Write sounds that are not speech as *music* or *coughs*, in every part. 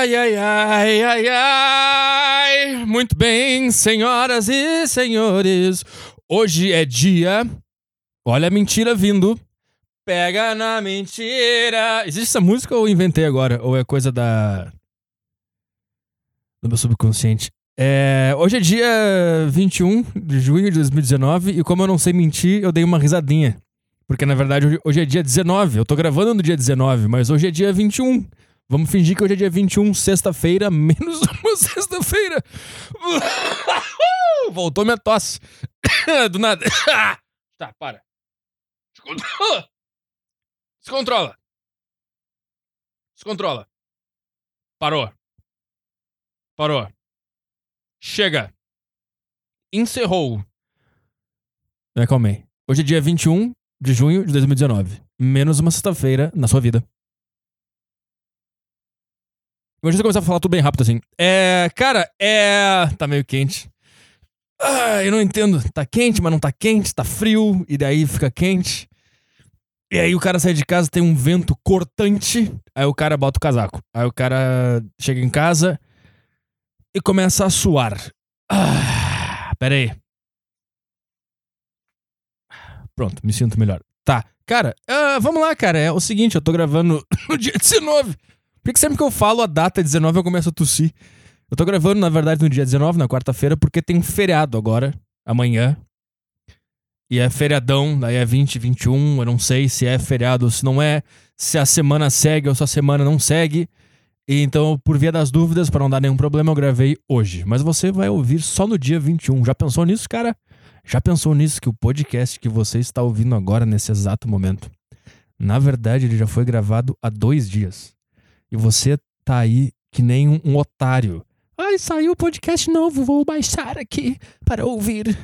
Ai, ai, ai, ai, ai. Muito bem, senhoras e senhores. Hoje é dia. Olha a mentira vindo. Pega na mentira. Existe essa música ou eu inventei agora? Ou é coisa da. do meu subconsciente? É, hoje é dia 21 de junho de 2019 e como eu não sei mentir, eu dei uma risadinha. Porque na verdade hoje, é dia 19. Eu tô gravando no dia 19, mas hoje é dia 21. Vamos fingir que hoje é dia 21, sexta-feira, *laughs* menos uma sexta-feira. *laughs* Voltou minha tosse. *coughs* Do nada. *coughs* Tá, para. Descontrola. Descontrola. Descontrola. Parou. Parou. Chega. Encerrou. Me acalmei. Hoje é dia 21 de junho de 2019. Menos uma sexta-feira na sua vida. Hoje eu começar a falar tudo bem rápido assim. É. Cara, é. Tá meio quente. Ah, eu não entendo. Tá quente, mas não tá quente, tá frio, e daí fica quente. E aí o cara sai de casa, tem um vento cortante, aí o cara bota o casaco. Aí o cara chega em casa e começa a suar. Ah, pera aí. Pronto, me sinto melhor. Tá, cara, uh, vamos lá, cara. É o seguinte, eu tô gravando *coughs* no dia 19. Por que sempre que eu falo a data 19 eu começo a tossir? Eu tô gravando, na verdade, no dia 19, na quarta-feira, porque tem feriado agora, amanhã. E é feriadão, daí é 20, 21, eu não sei se é feriado ou se não é, se a semana segue ou se a semana não segue. E então, por via das dúvidas, para não dar nenhum problema, eu gravei hoje. Mas você vai ouvir só no dia 21. Já pensou nisso, cara? Já pensou nisso que o podcast que você está ouvindo agora, nesse exato momento, na verdade, ele já foi gravado há dois dias. E você tá aí que nem um, um otário. Ai, saiu o podcast novo, vou baixar aqui para ouvir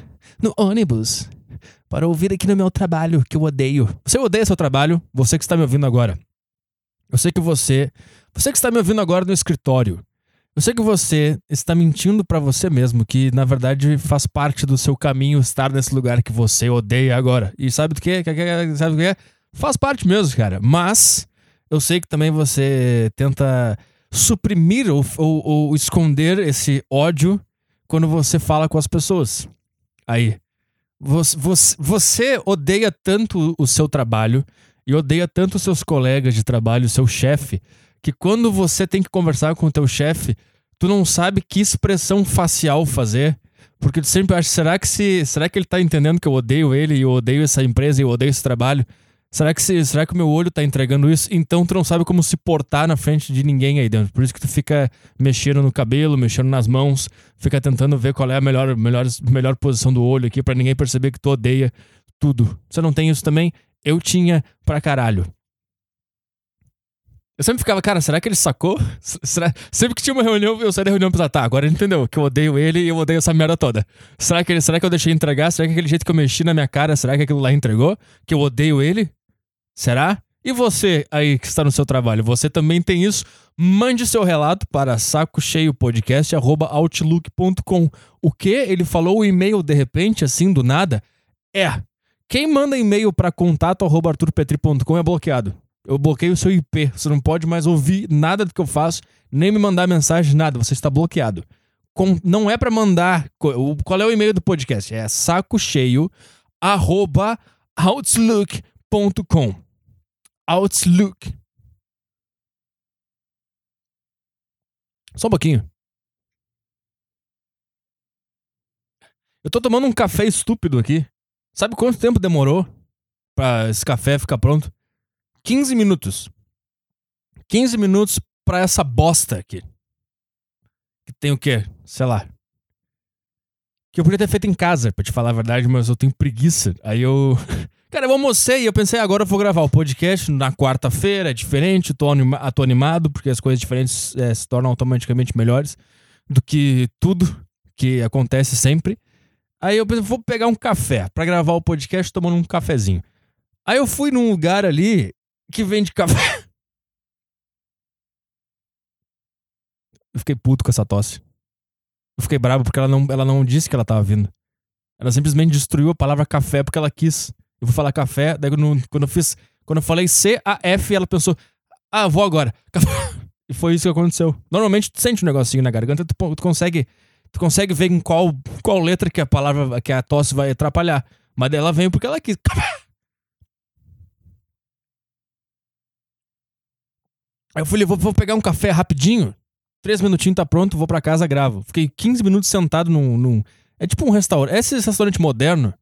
no ônibus. Para ouvir aqui no meu trabalho, que eu odeio. Você odeia seu trabalho? Você que está me ouvindo agora. Eu sei que você. Você que está me ouvindo agora no escritório. Eu sei que você está mentindo para você mesmo, que na verdade faz parte do seu caminho estar nesse lugar que você odeia agora. E sabe do que? Sabe do que? Faz parte mesmo, cara. Mas eu sei que também você tenta suprimir ou, ou, ou esconder esse ódio quando você fala com as pessoas. Aí. Você, você, você odeia tanto o seu trabalho e odeia tanto os seus colegas de trabalho, o seu chefe, que quando você tem que conversar com o teu chefe, tu não sabe que expressão facial fazer, porque tu sempre acha, será que se, será que ele tá entendendo que eu odeio ele e eu odeio essa empresa e eu odeio esse trabalho? Será que, se, será que o meu olho tá entregando isso? Então tu não sabe como se portar na frente de ninguém aí dentro. Por isso que tu fica mexendo no cabelo, mexendo nas mãos, fica tentando ver qual é a melhor, melhor, melhor posição do olho aqui para ninguém perceber que tu odeia tudo. Você não tem isso também? Eu tinha pra caralho. Eu sempre ficava, cara, será que ele sacou? Será... Sempre que tinha uma reunião, eu saía da reunião e pensava, tá, agora ele entendeu que eu odeio ele e eu odeio essa merda toda. Será que, ele... será que eu deixei entregar? Será que aquele jeito que eu mexi na minha cara, será que aquilo lá entregou? Que eu odeio ele? Será? E você aí que está no seu trabalho, você também tem isso? Mande seu relato para sacocheiopodcast@outlook.com. O que? Ele falou o e-mail de repente, assim, do nada? É. Quem manda e-mail para contato@arturpetri.com é bloqueado. Eu bloqueio o seu IP. Você não pode mais ouvir nada do que eu faço, nem me mandar mensagem, nada. Você está bloqueado. Com, não é para mandar. Qual é o e-mail do podcast? É sacocheio@outlook.com. Outlook. Só um pouquinho. Eu tô tomando um café estúpido aqui. Sabe quanto tempo demorou pra esse café ficar pronto? 15 minutos. 15 minutos pra essa bosta aqui. Que tem o quê? Sei lá. Que eu podia ter feito em casa, pra te falar a verdade, mas eu tenho preguiça. Aí eu. *laughs* Cara, eu almocei e eu pensei, agora eu vou gravar o podcast na quarta-feira, é diferente, tô, anima tô animado, porque as coisas diferentes é, se tornam automaticamente melhores do que tudo que acontece sempre. Aí eu pensei, vou pegar um café para gravar o podcast tomando um cafezinho. Aí eu fui num lugar ali que vende café. Eu fiquei puto com essa tosse. Eu fiquei bravo porque ela não, ela não disse que ela tava vindo. Ela simplesmente destruiu a palavra café porque ela quis. Eu vou falar café, daí quando, eu fiz. Quando eu falei C-A-F, ela pensou, ah, vou agora. *laughs* E foi isso que aconteceu. Normalmente tu sente um negocinho na garganta, tu, tu consegue tu consegue ver em qual, qual letra que a palavra, que a tosse vai atrapalhar. Mas ela veio porque ela quis. *laughs* Aí eu falei, vou, vou pegar um café rapidinho. Três minutinhos tá pronto, vou pra casa, gravo. Fiquei 15 minutos sentado num, num. É tipo um restaurante. Esse restaurante moderno,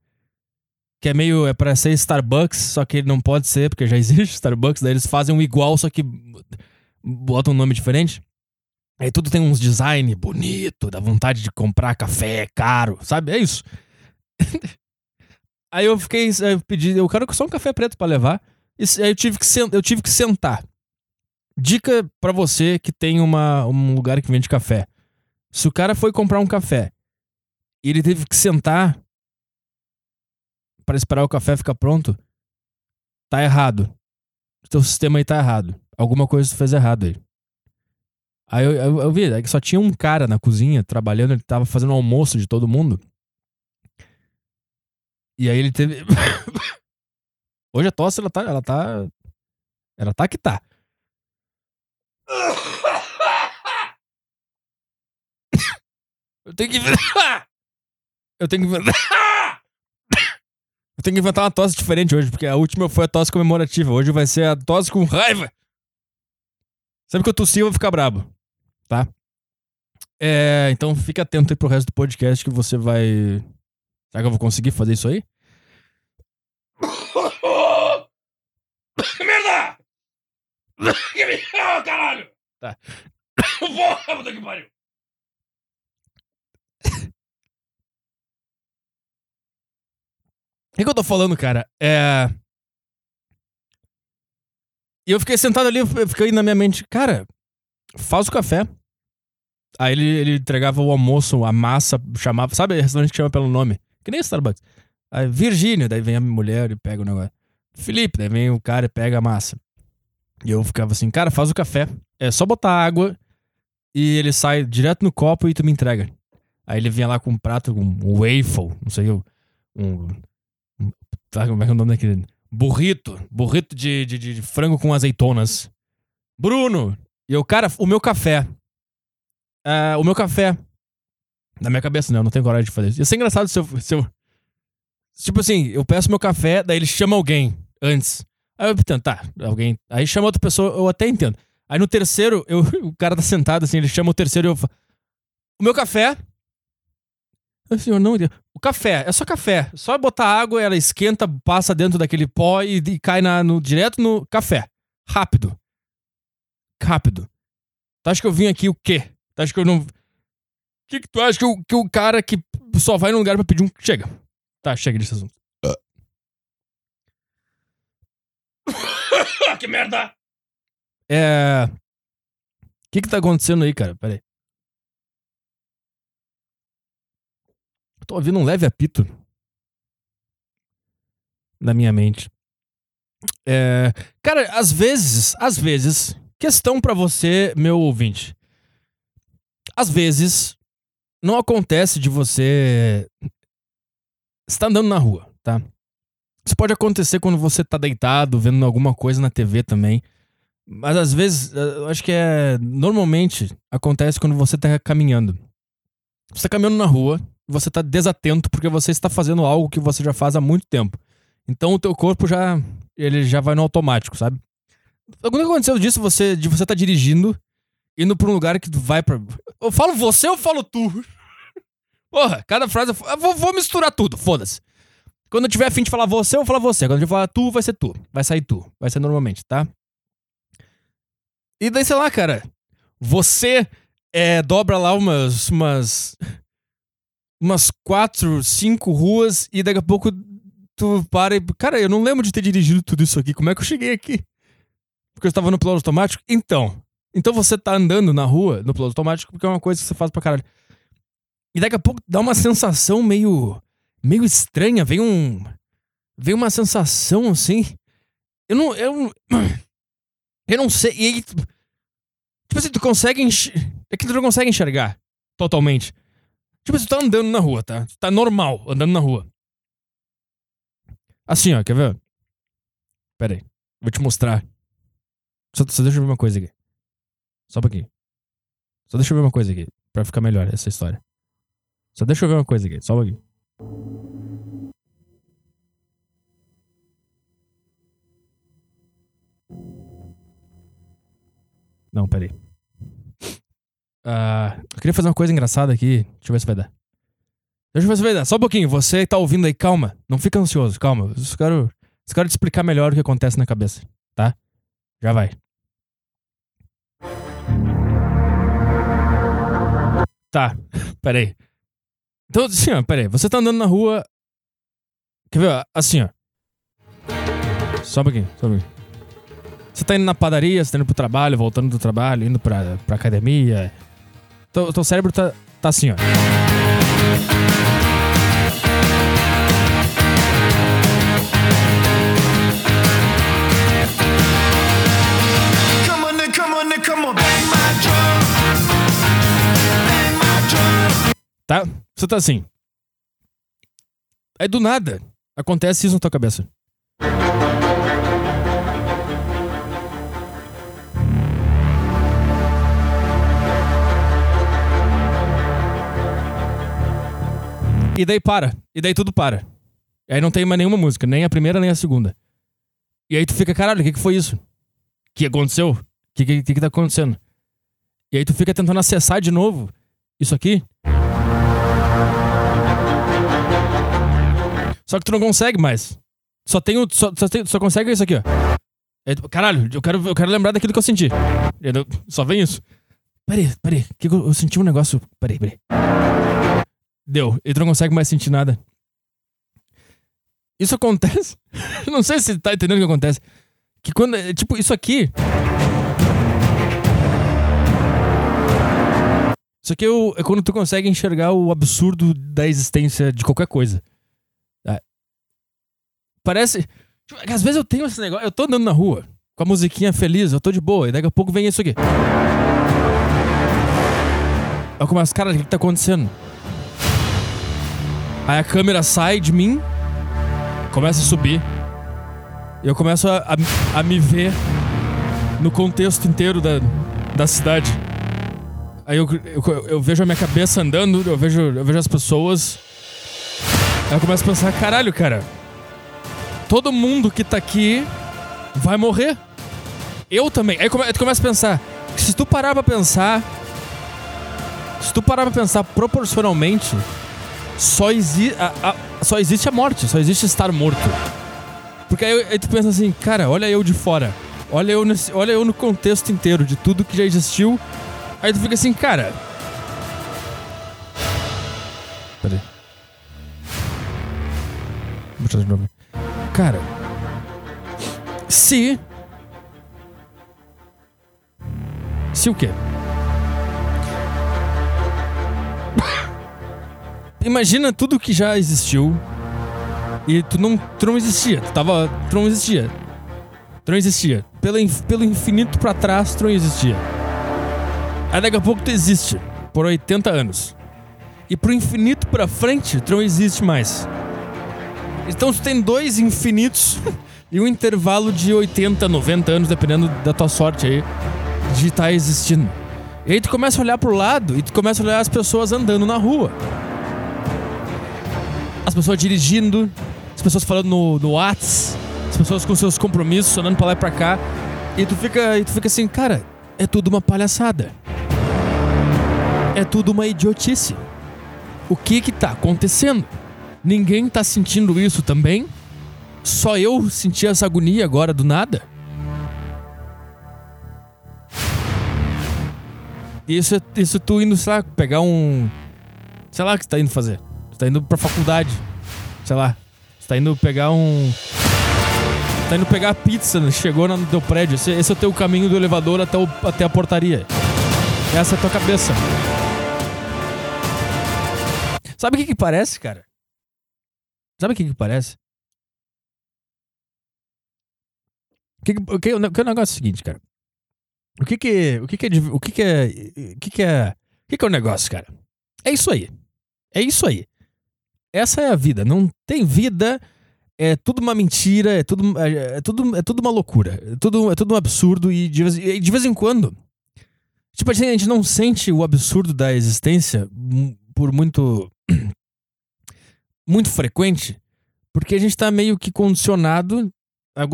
que é meio. É pra ser Starbucks, só que ele não pode ser, porque já *laughs* existe Starbucks, daí eles fazem um igual, só que botam um nome diferente. Aí tudo tem uns design bonito, dá vontade de comprar café caro, sabe? É isso. *laughs* aí eu fiquei, eu pedi, eu quero só um café preto para levar. E aí eu tive que eu tive que sentar. Dica para você que tem uma, um lugar que vende café. Se o cara foi comprar um café e ele teve que sentar para esperar o café ficar pronto, tá errado. O teu sistema aí tá errado. Alguma coisa tu fez errado aí. Aí eu, eu, eu vi, é só tinha um cara na cozinha trabalhando, ele tava fazendo o almoço de todo mundo. E aí ele teve. *coughs* Hoje a tosse, ela tá. Ela tá. Ela tá que tá. *coughs* Eu tenho que. *coughs* Eu tenho que. Eu tenho que inventar uma tosse diferente hoje, porque a última foi a tosse comemorativa. Hoje vai ser a tosse com raiva. Sempre que eu tossir, eu vou ficar brabo tá? É, então fique atento aí pro resto do podcast que você vai. Será que eu vou conseguir fazer isso aí? *coughs* Merda! *coughs* Oh, caralho! Tá. *coughs* Porra, puta que pariu! O que, que eu tô falando, cara? É. E eu fiquei sentado ali, eu fiquei na minha mente, cara, faz o café. Aí ele, ele entregava o almoço, a massa, chamava. Sabe restaurante que chama pelo nome? Que nem Starbucks. Aí, Virgínia, daí vem a mulher e pega o negócio. Felipe, daí vem o cara e pega a massa. E eu ficava assim, cara, faz o café. É só botar água e ele sai direto no copo e tu me entrega. Aí ele vinha lá com um prato, um waffle, não sei, um. um como é é o nome daquele? Burrito. Burrito de, de, de frango com azeitonas. Bruno, e eu, cara, o meu café. Uh, o meu café. Na minha cabeça, não, eu não tenho coragem de fazer isso. Ia ser engraçado se eu, se eu. Tipo assim, eu peço meu café, daí ele chama alguém antes. Aí eu entendo, tá, alguém. Aí chama outra pessoa, eu até entendo. Aí no terceiro, eu, *laughs* o cara tá sentado assim, ele chama o terceiro e eu falo. O meu café. O senhor não O café, é só café. Só botar água, ela esquenta, passa dentro daquele pó e, e cai na, no, direto no café. Rápido rápido. Tu acha que eu vim aqui o quê? Tu acha que eu não. O que, que tu acha que, o, que o cara que só vai num lugar pra pedir um. Chega. Tá, chega desse assunto. *laughs* que merda! É. O que que tá acontecendo aí, cara? Pera aí. Tô ouvindo um leve apito na minha mente. É, cara, às vezes, às vezes, Questão para você, meu ouvinte. Às vezes, não acontece de você estar andando na rua, tá? Isso pode acontecer quando você tá deitado, vendo alguma coisa na TV também. Mas às vezes, eh, eu acho que é. Normalmente acontece quando você tá caminhando. Você tá caminhando na rua, você tá desatento porque você está fazendo algo que você já faz há muito tempo. Então o teu corpo já. Ele já vai no automático, sabe? Quando aconteceu disso, você, de você tá dirigindo, indo pra um lugar que vai pra. Eu falo você ou eu falo tu? *laughs* Porra, cada frase eu vou, vou misturar tudo, foda-se. Quando eu tiver afim de falar você, eu vou falar você. Quando eu falar tu, vai ser tu. Vai sair tu. Vai ser normalmente, tá? E daí, sei lá, cara. Você é, dobra lá umas. umas. umas quatro, cinco ruas e daqui a pouco tu para e. Cara, eu não lembro de ter dirigido tudo isso aqui. Como é que eu cheguei aqui? Porque eu estava no piloto automático? Então. Então você tá andando na rua no piloto automático porque é uma coisa que você faz pra caralho. E daqui a pouco dá uma sensação meio. meio estranha. Vem um. Vem uma sensação assim. Eu não. Eu, *clears throat* eu não sei. E aí. Tipo assim, tu consegue. Enxer... É que tu não consegue enxergar totalmente. Tipo assim, tu tá andando na rua, tá? Tu tá normal andando na rua. Assim, ó, quer ver? Pera aí. Vou te mostrar. Só, só deixa eu ver uma coisa aqui. Só um pouquinho. Só deixa eu ver uma coisa aqui, pra ficar melhor essa história. Só deixa eu ver uma coisa aqui, só um pouquinho. Não, peraí. Ah, eu queria fazer uma coisa engraçada aqui. Deixa eu ver se vai dar. Deixa eu ver se vai dar. Só um pouquinho. Você tá ouvindo aí, calma. Não fica ansioso, calma. Eu só quero, só quero te explicar melhor o que acontece na cabeça, tá? Já vai. Tá, *laughs* peraí. Então, assim, ó, peraí. Você tá andando na rua. Quer ver? Assim, ó. Só um pouquinho, só um pouquinho. Você tá indo na padaria, você tá indo pro trabalho, voltando do trabalho, indo pra, pra academia. Teu, teu cérebro tá, tá assim, ó. Tá? Você tá assim. Aí do nada, acontece isso na tua cabeça. E daí para. E daí tudo para. E aí não tem mais nenhuma música, nem a primeira nem a segunda. E aí tu fica, caralho, o que, que foi isso? O que aconteceu? O que, que, que que tá acontecendo? E aí tu fica tentando acessar de novo isso aqui. Só que tu não consegue mais. Só tem o. Só, só, tem- só consegue isso aqui, ó. Tu- Caralho, eu quero, eu quero lembrar daquilo que eu senti. E aí, Só vem isso. Peraí, peraí. Que eu, eu senti um negócio. Peraí, peraí. Deu. E tu não consegue mais sentir nada. Isso acontece. *laughs* não sei se tá entendendo o que acontece. Que quando. é, Tipo, isso aqui. Isso aqui é, é quando tu consegue enxergar o absurdo da existência de qualquer coisa. É. Parece. tipo, às vezes eu tenho esse negócio. Eu tô andando na rua com a musiquinha feliz, eu tô de boa, e daqui a pouco vem isso aqui. Eu começo, cara, o que, que tá acontecendo? Aí a câmera sai de mim, começa a subir. E eu começo a, a- a me ver no contexto inteiro da, da cidade. Aí eu, eu, eu vejo a minha cabeça andando, eu vejo, eu vejo as pessoas. Aí eu começo a pensar, caralho, cara. Todo mundo que tá aqui vai morrer. Eu também. Aí come, tu começa a pensar. Se tu parar pra pensar. Se tu parar pra pensar proporcionalmente, só, exi a- a- só existe a morte, só existe estar morto. Porque aí, aí tu pensa assim, cara, olha eu de fora. Olha eu, nesse, olha eu no contexto inteiro de tudo que já existiu. Aí tu fica assim, cara. Peraí. Vou de novo. Cara. Se. Se o quê? Imagina tudo que já existiu e tu não, tu não existia. Tu tava. Tu não existia. Tu não existia. Pelo, pelo infinito pra trás, tu não existia. Aí daqui a pouco tu existe. Por 80 anos. E pro infinito pra frente, tu não existe mais. Então tu tem dois infinitos *laughs* e um intervalo de 80, 90 anos, dependendo da tua sorte aí, de estar existindo. E aí tu começa a olhar pro lado e tu começa a olhar as pessoas andando na rua. As pessoas dirigindo, as pessoas falando no, no Whats, as pessoas com seus compromissos, andando pra lá e pra cá. E tu fica, e tu fica assim, cara, é tudo uma palhaçada. É tudo uma idiotice. O que que tá acontecendo? Ninguém tá sentindo isso também? Só eu senti essa agonia agora do nada? Isso isso tu indo, sei lá, pegar um. Sei lá o que tá indo fazer. Você tá indo pra faculdade. Sei lá. Você tá indo pegar um. Tá indo pegar pizza, né? chegou no teu prédio. Esse, esse é o teu caminho do elevador até, o, até a portaria. Essa é a tua cabeça. Sabe o que que parece, cara? Sabe o que que parece? O que, que, que, o negócio é o seguinte, cara. O que que, o que que é, o que que é, o que que é, o que que é o negócio, cara? É isso aí. É isso aí. Essa é a vida. Não tem vida. É tudo uma mentira. É tudo, é, é tudo, é tudo uma loucura. É tudo, é tudo um absurdo e de, vez, e de vez em quando Tipo assim, a gente não sente o absurdo da existência por muito. *clears throat* muito frequente, porque a gente tá meio que condicionado a.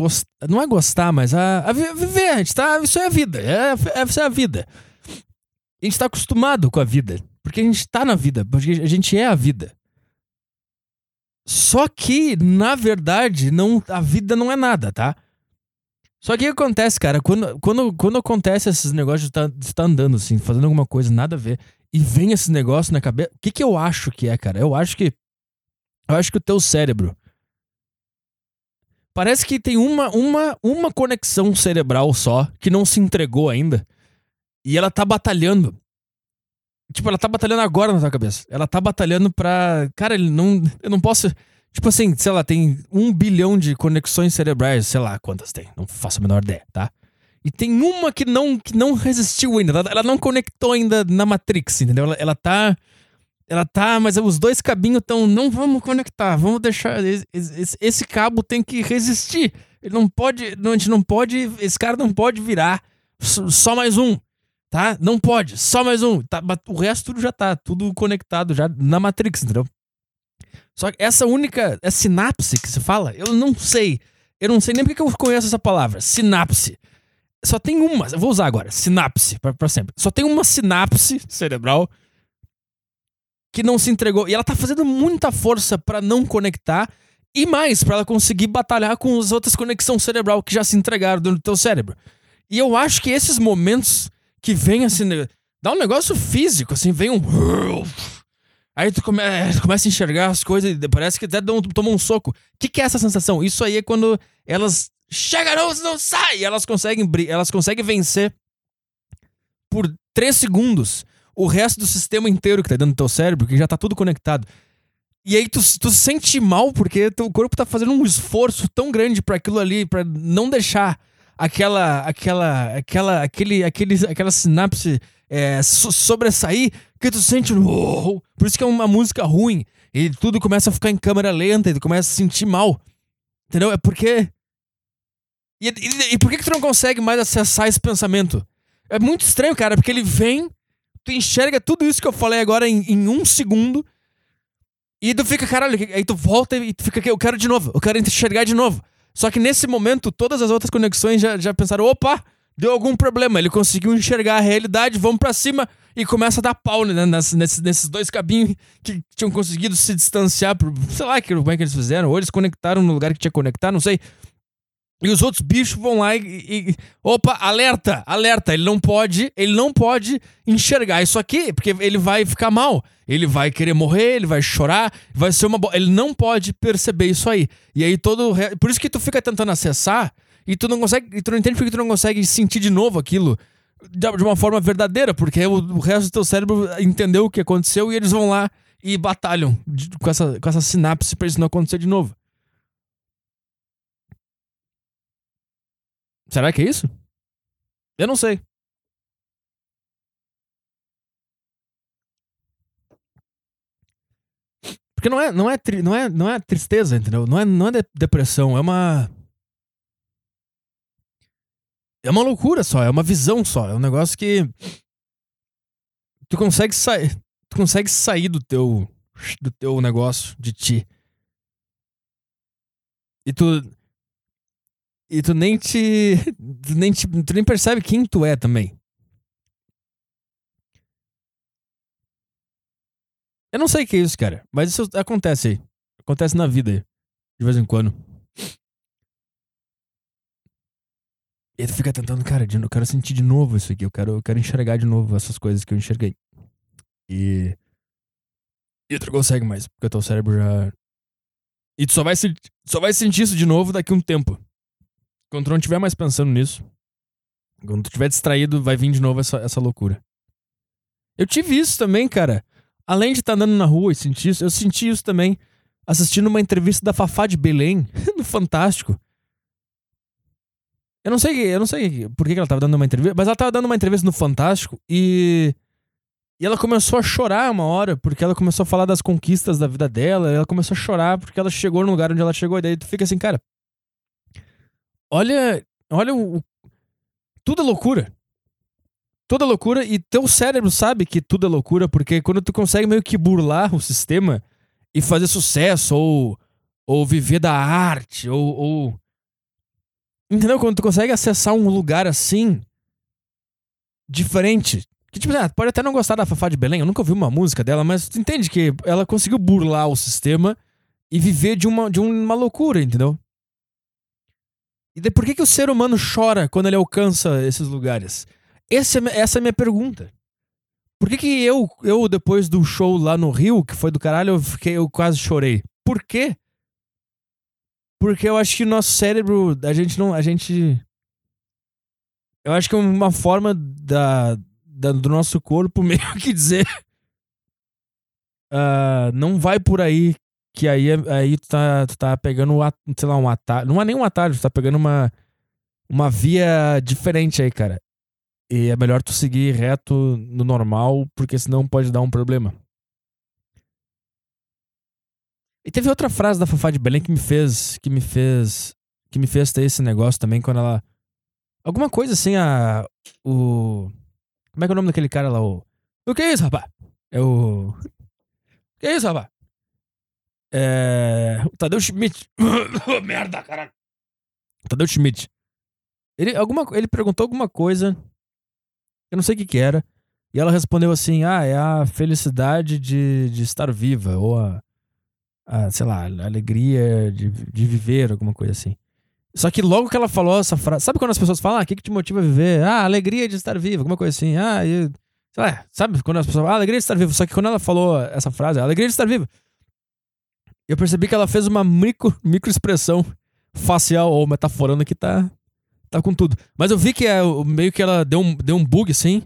Não é gostar, mas a, a viver. A gente tá. Isso é a vida. É, é, isso é a vida. A gente tá acostumado com a vida. Porque a gente tá na vida. Porque a gente é a vida. Só que, na verdade, não, a vida não é nada, tá? Só que o que acontece, cara, quando, quando, quando acontece esses negócios de tá, de estar andando assim, fazendo alguma coisa, nada a ver, e vem esse negócio na cabeça. O que, que eu acho que é, cara? Eu acho que. Eu acho que o teu cérebro. Parece que tem uma, uma, uma conexão cerebral só que não se entregou ainda. E ela tá batalhando. Tipo, ela tá batalhando agora na tua cabeça. Ela tá batalhando pra. Cara, ele não. Eu não posso. Tipo assim, sei lá, tem um bilhão de conexões cerebrais, sei lá quantas tem, não faço a menor ideia, tá? E tem uma que não, que não resistiu ainda, ela, ela não conectou ainda na Matrix, entendeu? Ela, ela tá. Ela tá, mas os dois cabinhos estão. Não vamos conectar, vamos deixar. Esse, esse- esse cabo tem que resistir. Ele não pode. Não, a gente não pode. Esse cara não pode virar só só mais um, tá? Não pode, só mais um. Tá, o resto tudo já tá, tudo conectado já na Matrix, entendeu? Só que essa única. É sinapse que se fala? Eu não sei. Eu não sei nem porque que eu conheço essa palavra. Sinapse. Só tem uma. Eu vou usar agora. Sinapse. Pra sempre. Só tem uma sinapse cerebral que não se entregou. E ela tá fazendo muita força pra não conectar. E mais, pra ela conseguir batalhar com as outras conexões cerebral que já se entregaram dentro do teu cérebro. E eu acho que esses momentos que vem assim. né, Dá um negócio físico, assim, vem um. Aí tu, come, tu começa a enxergar as coisas e parece que até um- toma um soco. O que, que é essa sensação? Isso aí é quando elas chegam, não, sai! Elas conseguem, elas conseguem vencer por 3 segundos o resto do sistema inteiro que tá dentro do teu cérebro, que já tá tudo conectado. E aí tu, tu se sente mal porque teu corpo tá fazendo um esforço tão grande pra aquilo ali, pra não deixar aquela aquela aquela aquele, aquele aquela sinapse é, so- sobressair que tu sente por isso que é uma música ruim. E tudo começa a ficar em câmera lenta e tu começa a se sentir mal. Entendeu? É porque e, e, e por que que tu não consegue mais acessar esse pensamento? É muito estranho cara porque ele vem tu enxerga tudo isso que eu falei agora em, em um segundo e tu fica, caralho, aí tu volta e tu fica, eu quero de novo, eu quero enxergar de novo. Só que nesse momento, todas as outras conexões já, já pensaram, opa, deu algum problema, ele conseguiu enxergar a realidade, vamos pra cima e começa a dar pau né, nas- nesses, nesses dois cabinhos que tinham conseguido se distanciar, por, sei lá que- como é que eles fizeram, ou eles conectaram no lugar que tinha que conectar, não sei. E os outros bichos vão lá e, e- Opa, alerta, alerta. Ele não pode, ele não pode enxergar isso aqui, porque ele vai ficar mal. Ele vai querer morrer, ele vai chorar, vai ser uma. bo- Ele não pode perceber isso aí. E aí todo. Por isso que tu fica tentando acessar e tu não consegue. E tu não entende porque tu não consegue sentir de novo aquilo de uma forma verdadeira, porque o, o resto do teu cérebro entendeu o que aconteceu e eles vão lá e batalham com, essa, com essa sinapse pra isso não acontecer de novo. Será que é isso? Eu não sei. Porque não é, não é, não é, não é tristeza, entendeu? Não é, não é de- depressão, é uma. É uma loucura só, é uma visão só. É um negócio que. Tu consegue sair. Tu consegue sair do teu. Do teu negócio, de ti. E tu. E tu nem te. Tu nem, te, tu nem percebe quem tu é também. Eu não sei o que é isso, cara. Mas isso acontece aí. Acontece na vida aí. De vez em quando. E tu fica tentando, cara, eu quero sentir de novo isso aqui. Eu quero, eu quero enxergar de novo essas coisas que eu enxerguei. E. E tu consegue mais, porque o teu cérebro já. E tu só vai, se, só vai sentir isso de novo daqui a um tempo. Quando tu não estiver mais pensando nisso. Quando tu estiver distraído, vai vir de novo essa, essa loucura. Eu tive isso também, cara. Além de estar andando na rua e sentir isso, eu senti isso também assistindo uma entrevista da Fafá de Belém, *laughs* no Fantástico. Eu não sei, eu não sei por que ela tava dando uma entrevista, mas ela tava dando uma entrevista no Fantástico e e ela começou a chorar uma hora, porque ela começou a falar das conquistas da vida dela, ela começou a chorar porque ela chegou no lugar onde ela chegou, e daí tu fica assim, cara. Olha, olha o, tudo é loucura. Tudo é loucura e teu cérebro sabe que tudo é loucura, porque quando tu consegue meio que burlar o sistema e fazer sucesso, ou, ou viver da arte, ou, ou. Entendeu? Quando tu consegue acessar um lugar assim, diferente. Que, tipo, ah, pode até não gostar da Fafá de Belém, eu nunca ouvi uma música dela, mas tu entende que ela conseguiu burlar o sistema e viver de uma, de uma loucura, entendeu? E daí por que, que o ser humano chora quando ele alcança esses lugares? Esse é, essa é a minha pergunta. Por que, que eu, eu, depois do show lá no Rio, que foi do caralho, eu, fiquei, eu quase chorei? Por quê? Porque eu acho que nosso cérebro, a gente não. A gente. Eu acho que é uma forma da, da- do nosso corpo *laughs* meio que dizer. ah, não vai por aí, que aí, é- aí tu, tá, tu tá pegando, sei lá, um atalho. Não é nem um atalho, tu tá pegando uma, uma via diferente aí, cara. E é melhor tu seguir reto no normal, porque senão pode dar um problema. E teve outra frase da Fafá de Belém que me fez. Que me fez. Que me fez ter esse negócio também quando ela. Alguma coisa assim, a. O. Como é que é o nome daquele cara lá? O. O que é isso, rapaz? É o. O que é isso, rapaz? É. O Tadeu Schmidt. *coughs* Merda, caralho. Tadeu Schmidt. Ele, alguma, ele perguntou alguma coisa. Eu não sei o que, que era. E ela respondeu assim: Ah, é a felicidade de, de estar viva. Ou a, a, sei lá, a alegria de, de viver, alguma coisa assim. Só que logo que ela falou essa frase. Sabe quando as pessoas falam, ah, o que, que te motiva a viver? Ah, alegria de estar vivo, alguma coisa assim. Ah, e, sei lá, sabe quando as pessoas falam, ah, alegria de estar vivo. Só que quando ela falou essa frase, a alegria de estar vivo, eu percebi que ela fez uma micro, micro expressão facial ou metaforando que tá, tá com tudo. Mas eu vi que é, meio que ela deu um, deu um bug assim,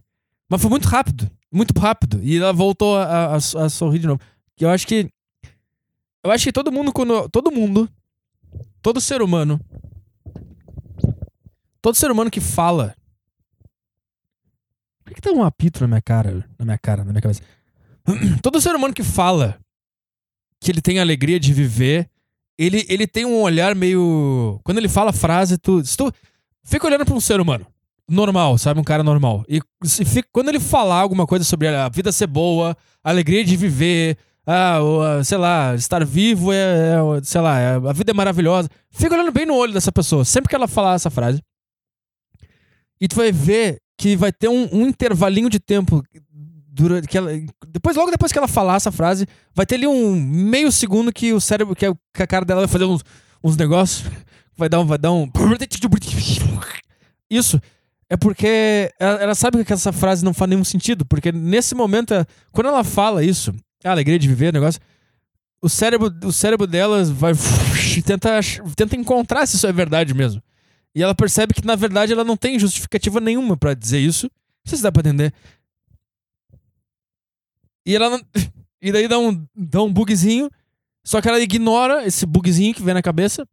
mas foi muito rápido, muito rápido. E ela voltou a, a, a sorrir de novo. Que eu acho que. Eu acho que todo mundo, quando. Todo mundo. Todo ser humano. Todo ser humano que fala. Por que, que tá um apito na minha cara? Na minha cara, na minha cabeça. *clears throat* Todo ser humano que fala que ele tem alegria de viver, ele, ele tem um olhar meio. Quando ele fala frase, tu. Se tu fica olhando pra um ser humano normal, sabe? Um cara normal. E se fica- quando ele falar alguma coisa sobre a vida ser boa, a alegria de viver, ah, ah, sei lá, estar vivo é, é, sei lá, é- a vida é maravilhosa. Fica olhando bem no olho dessa pessoa, sempre que ela falar essa frase. E tu vai ver que vai ter um, um intervalinho de tempo durante que ela, depois logo depois que ela falar essa frase, vai ter ali um meio segundo que o cérebro, que a, que a cara dela vai fazer uns, uns negócios, vai dar um, vai dar um *laughs* isso é porque ela, ela sabe que essa frase não faz nenhum sentido, porque nesse momento, é- quando ela fala isso, a alegria de viver, negócio, o cérebro, o cérebro dela vai *laughs* tenta, tenta encontrar se isso é verdade mesmo. E ela percebe que, na verdade, ela não tem justificativa nenhuma pra dizer isso. Não sei se dá pra entender. E ela não- *laughs* E daí dá um, dá um bugzinho. Só que ela ignora esse bugzinho que vem na cabeça.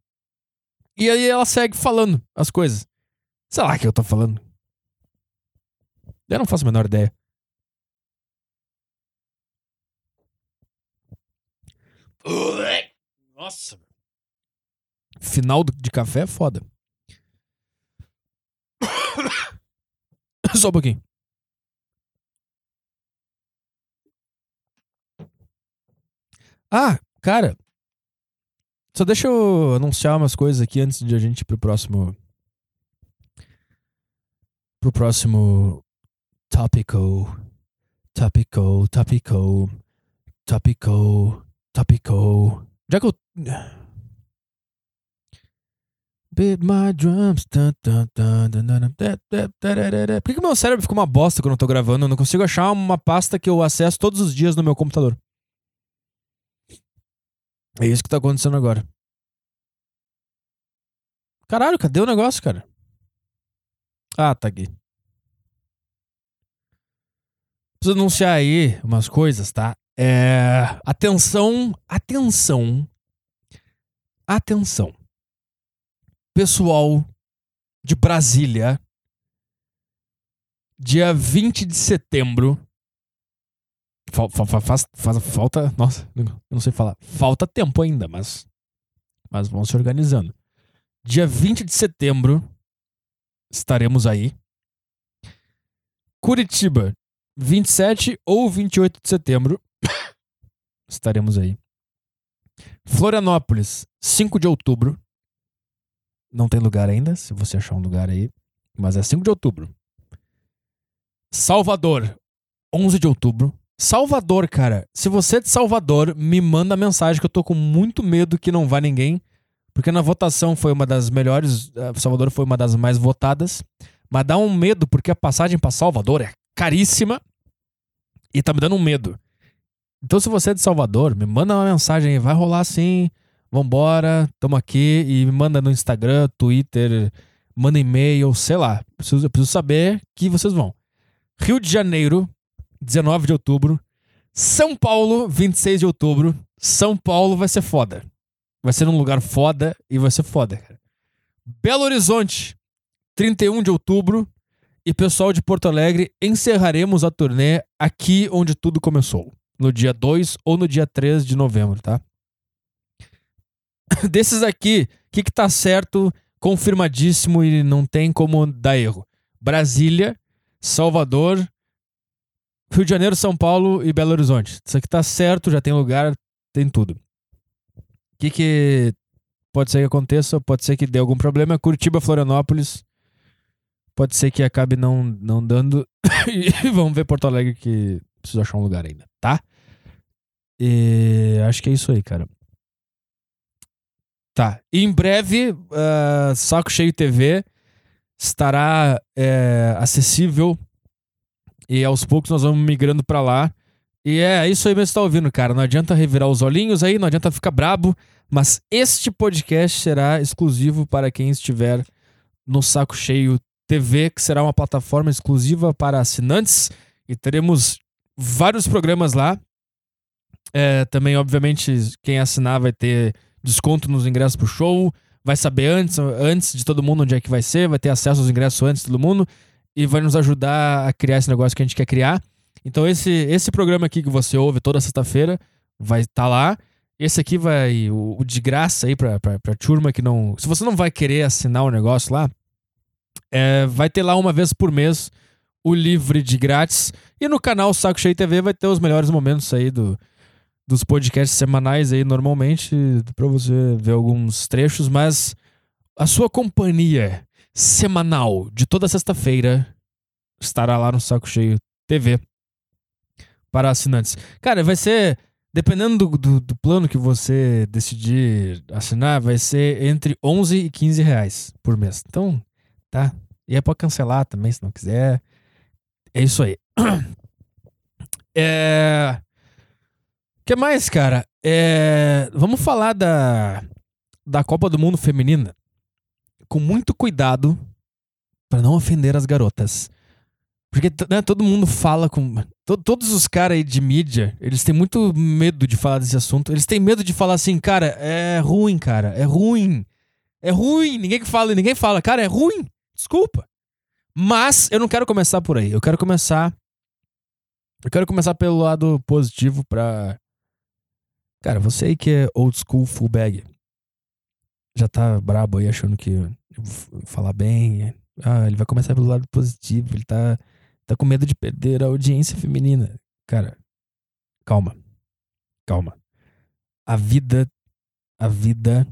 E aí ela segue falando as coisas. Sei lá o que eu tô falando. Eu não faço a menor ideia. Nossa. Final de café é foda. *coughs* Só um pouquinho. Ah, cara. Só deixa eu anunciar umas coisas aqui antes de a gente ir pro próximo. Pro próximo tópico. Tópico, tópico. Tópico, tópico. Já que eu. Beat my drums. Por que, que meu cérebro fica uma bosta quando eu tô gravando? Eu não consigo achar uma pasta que eu acesso todos os dias no meu computador. É isso que tá acontecendo agora. Caralho, cadê o negócio, cara? Ah, tá aqui. Preciso anunciar aí umas coisas, tá? É. Atenção, atenção. Atenção. Pessoal de Brasília. Dia 20 de setembro. Fa- Faz, faz, falta. Nossa, eu não sei falar. Falta tempo ainda, mas. Mas vamos se organizando. Dia 20 de setembro. Estaremos aí. Curitiba, 27 ou 28 de setembro. *coughs* Estaremos aí. Florianópolis, 5 de outubro. Não tem lugar ainda, se você achar um lugar aí. Mas é 5 de outubro. Salvador, 11 de outubro. Salvador, cara. Se você é de Salvador, me manda mensagem que eu tô com muito medo que não vá ninguém. Porque na votação foi uma das melhores. eh, Salvador foi uma das mais votadas. Mas dá um medo, porque a passagem pra Salvador é caríssima. E tá me dando um medo. Então, se você é de Salvador, me manda uma mensagem aí. Vai rolar sim. Vambora, tamo aqui. E me manda no Instagram, Twitter, manda e-mail, sei lá. Eu preciso saber que vocês vão. Rio de Janeiro, 19 de outubro. São Paulo, 26 de outubro. São Paulo vai ser foda. Vai ser num lugar foda e vai ser foda, cara. Belo Horizonte, 31 de outubro. E pessoal de Porto Alegre, encerraremos a turnê aqui onde tudo começou. No dia 2 ou no dia 3 de novembro, tá? *coughs* Desses aqui, o que, que tá certo, confirmadíssimo e não tem como dar erro? Brasília, Salvador, Rio de Janeiro, São Paulo e Belo Horizonte. Isso aqui tá certo, já tem lugar, tem tudo. O que, que pode ser que aconteça? Pode ser que dê algum problema. Curitiba, Florianópolis. Pode ser que acabe não, não dando. *coughs* e vamos ver Porto Alegre que preciso achar um lugar ainda, tá? E acho que é isso aí, cara. Tá. E em breve, ah, Saco Cheio TV estará é, acessível e aos poucos nós vamos migrando pra lá. E é isso aí mesmo que você tá ouvindo, cara. Não adianta revirar os olhinhos aí, não adianta ficar brabo, mas este podcast será exclusivo para quem estiver no Saco Cheio TV, que será uma plataforma exclusiva para assinantes e teremos vários programas lá. É, também, obviamente, quem assinar vai ter desconto nos ingressos pro show, vai saber antes, antes de todo mundo onde é que vai ser, vai ter acesso aos ingressos antes de todo mundo e vai nos ajudar a criar esse negócio que a gente quer criar. Então esse, esse programa aqui que você ouve toda sexta-feira vai estar lá. Esse aqui vai, o, o de graça aí pra, pra turma que não... Se você não vai querer assinar o negócio lá, é, vai ter lá uma vez por mês o livre de grátis. E no canal Saco Cheio TV vai ter os melhores momentos aí do, dos podcasts semanais aí normalmente, pra você ver alguns trechos, mas a sua companhia semanal de toda sexta-feira estará lá no Saco Cheio TV para assinantes. Cara, vai ser. Dependendo do, do, do plano que você decidir assinar, vai ser entre 11 e 15 reais por mês. Então, tá. E é pra cancelar também, se não quiser. É isso aí. *clears throat* É. O que mais, cara? É... Vamos falar da, da Copa do Mundo Feminina com muito cuidado pra não ofender as garotas. Porque né, todo mundo fala com. to- todos os caras aí de mídia, eles têm muito medo de falar desse assunto. Eles têm medo de falar assim, cara, é ruim, cara, é ruim. É ruim. Ninguém que fala, ninguém fala, cara, é ruim. Desculpa. Mas eu não quero começar por aí. Eu quero começar. Eu quero começar pelo lado positivo pra. Cara, você aí que é old school full bag. Já tá brabo aí achando que eu vou falar bem. Ah, ele vai começar pelo lado positivo. Ele tá, tá com medo de perder a audiência feminina. Cara, calma. Calma. A vida. A vida.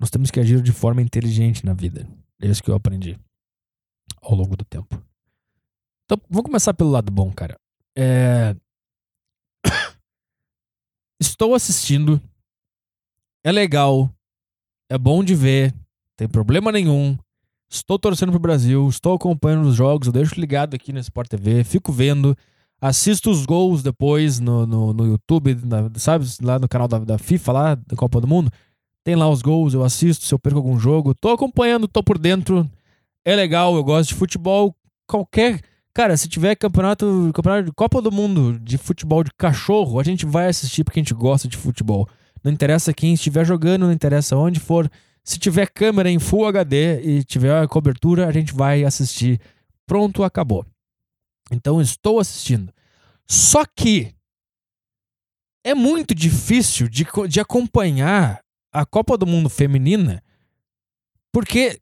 Nós temos que agir de forma inteligente na vida. É isso que eu aprendi ao longo do tempo. Então, vamos começar pelo lado bom, cara. É... *coughs* Estou assistindo. É legal. É bom de ver. Tem problema nenhum. Estou torcendo pro Brasil. Estou acompanhando os jogos. Eu deixo ligado aqui no Sport TV. Fico vendo. Assisto os gols depois no, no, no YouTube, na- sabe? Lá no canal da, da FIFA, lá da Copa do Mundo. Tem lá os gols, eu assisto se eu perco algum jogo. Tô acompanhando, tô por dentro. É legal, eu gosto de futebol. Qualquer. Cara, se tiver campeonato, campeonato de Copa do Mundo de futebol de cachorro, a gente vai assistir porque a gente gosta de futebol. Não interessa quem estiver jogando, não interessa onde for. Se tiver câmera em Full HD e tiver cobertura, a gente vai assistir. Pronto, acabou. Então estou assistindo. Só que é muito difícil de, de acompanhar a Copa do Mundo feminina porque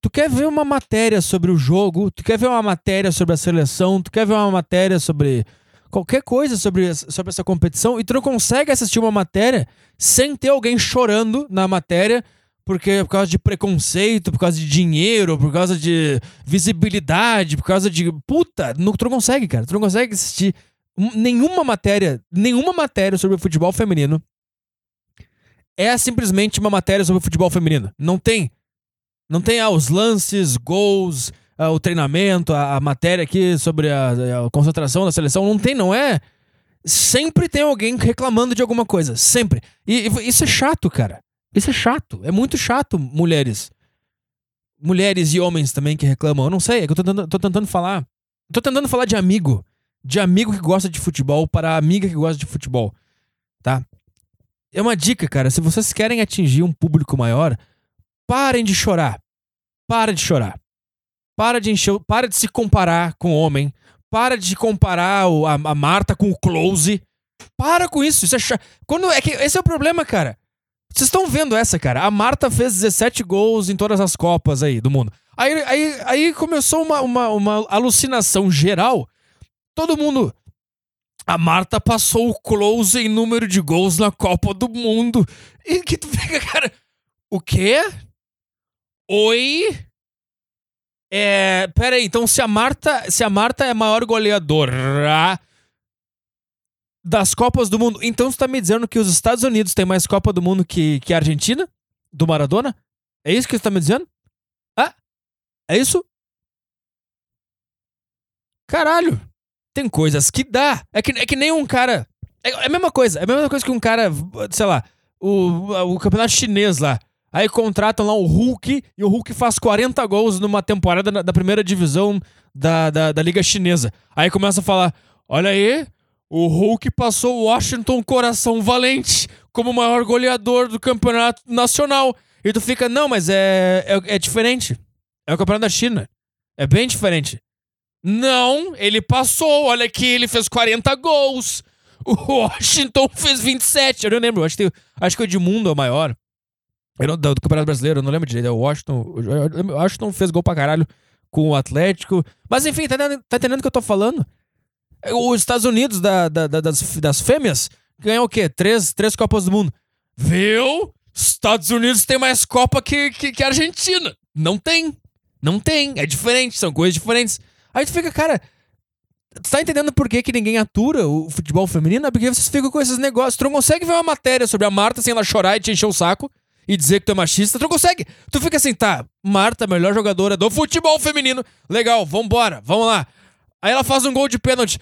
Tu quer ver uma matéria sobre o jogo, tu quer ver uma matéria sobre a seleção, tu quer ver uma matéria sobre qualquer coisa sobre, sobre essa competição e tu não consegue assistir uma matéria sem ter alguém chorando na matéria porque por causa de preconceito, por causa de dinheiro, por causa de visibilidade, por causa de puta, não, tu não consegue, cara. Tu não consegue assistir um- nenhuma matéria, nenhuma matéria sobre o futebol feminino é simplesmente uma matéria sobre o futebol feminino. Não tem. Não tem ah, os lances, gols, ah, o treinamento, a, a matéria aqui sobre a, a concentração da seleção. Não tem, não é. Sempre tem alguém reclamando de alguma coisa. Sempre. E, e isso é chato, cara. Isso é chato. É muito chato, mulheres. Mulheres e homens também que reclamam. Eu não sei, é que eu tô tentando, tô tentando falar. Tô tentando falar de amigo. De amigo que gosta de futebol para amiga que gosta de futebol. Tá? É uma dica, cara. Se vocês querem atingir um público maior, parem de chorar. Para de chorar. Para de encher, para de se comparar com o homem. Para de comparar o- a, a Marta com o Close. Para com isso. Isso é. Quando é que esse é o problema, cara. Vocês estão vendo essa, cara? A Marta fez 17 gols em todas as copas aí do mundo. Aí, aí, aí começou uma, uma, uma alucinação geral. Todo mundo. A Marta passou o close em número de gols na Copa do Mundo. E que tu *laughs* fica, cara. O quê? Oi? É. Pera aí, então se a Marta. Se a Marta é a maior goleadora das Copas do Mundo, então você tá me dizendo que os Estados Unidos têm mais Copa do Mundo que, que a Argentina? Do Maradona? É isso que você tá me dizendo? Ah? É isso? Caralho! Tem coisas que dá. É que, é que nem um cara. É, é a mesma coisa. É a mesma coisa que um cara, sei lá, o, o campeonato chinês lá. Aí contratam lá o Hulk e o Hulk faz 40 gols numa temporada da primeira divisão da, da, da Liga Chinesa. Aí começa a falar: olha aí, o Hulk passou o Washington Coração Valente como o maior goleador do campeonato nacional. E tu fica, não, mas é, é, é diferente. É o campeonato da China. É bem diferente. Não, ele passou. Olha aqui, ele fez 40 gols. O Washington fez 27. Eu não lembro. Acho que, acho que o Edmundo é o maior. Eu não- do, Campeonato Brasileiro, eu não lembro direito. É o Washington. O Washington fez gol pra caralho com o Atlético. Mas enfim, tá entendendo, tá entendendo o que eu tô falando? Os Estados Unidos da, da- da- das, das fêmeas ganham o quê? Três, três Copas do Mundo. Viu? Estados Unidos tem mais Copa que, que, que a Argentina. Não tem. Não tem. É diferente. São coisas diferentes. Aí tu fica, cara. Tu tá entendendo por que, que ninguém atura o futebol feminino? É porque vocês ficam com esses negócios. Tu não consegue ver uma matéria sobre a Marta sem ela chorar e te encher o saco e dizer que tu é machista. Tu não consegue. Tu fica assim, tá, Marta, melhor jogadora do futebol feminino. Legal, vambora, vamos lá. Aí ela faz um gol de pênalti.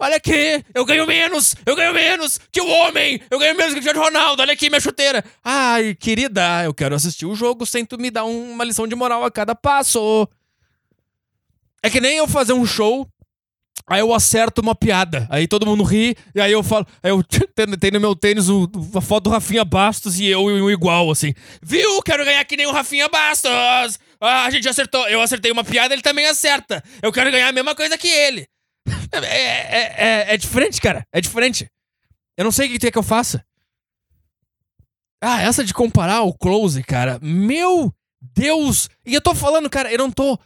Olha aqui, eu ganho menos, eu ganho menos que o homem, eu ganho menos que o Cristiano Ronaldo, olha aqui minha chuteira. Ai, querida, eu quero assistir o jogo sem tu me dar um- uma lição de moral a cada passo. É que nem eu fazer um show, aí eu acerto uma piada, aí todo mundo ri, e aí eu falo, aí eu *laughs* tenho no meu tênis o- a foto do Rafinha Bastos e eu e igual, assim. Viu? Quero ganhar que nem o Rafinha Bastos! Ah, a gente acertou, eu acertei uma piada, ele também acerta. Eu quero ganhar a mesma coisa que ele. *laughs* É, é, é, é diferente, cara, é diferente. Eu não sei o que tu quer que eu faça. Ah, essa de comparar o close, cara. Meu Deus! E eu tô falando, cara, eu não tô.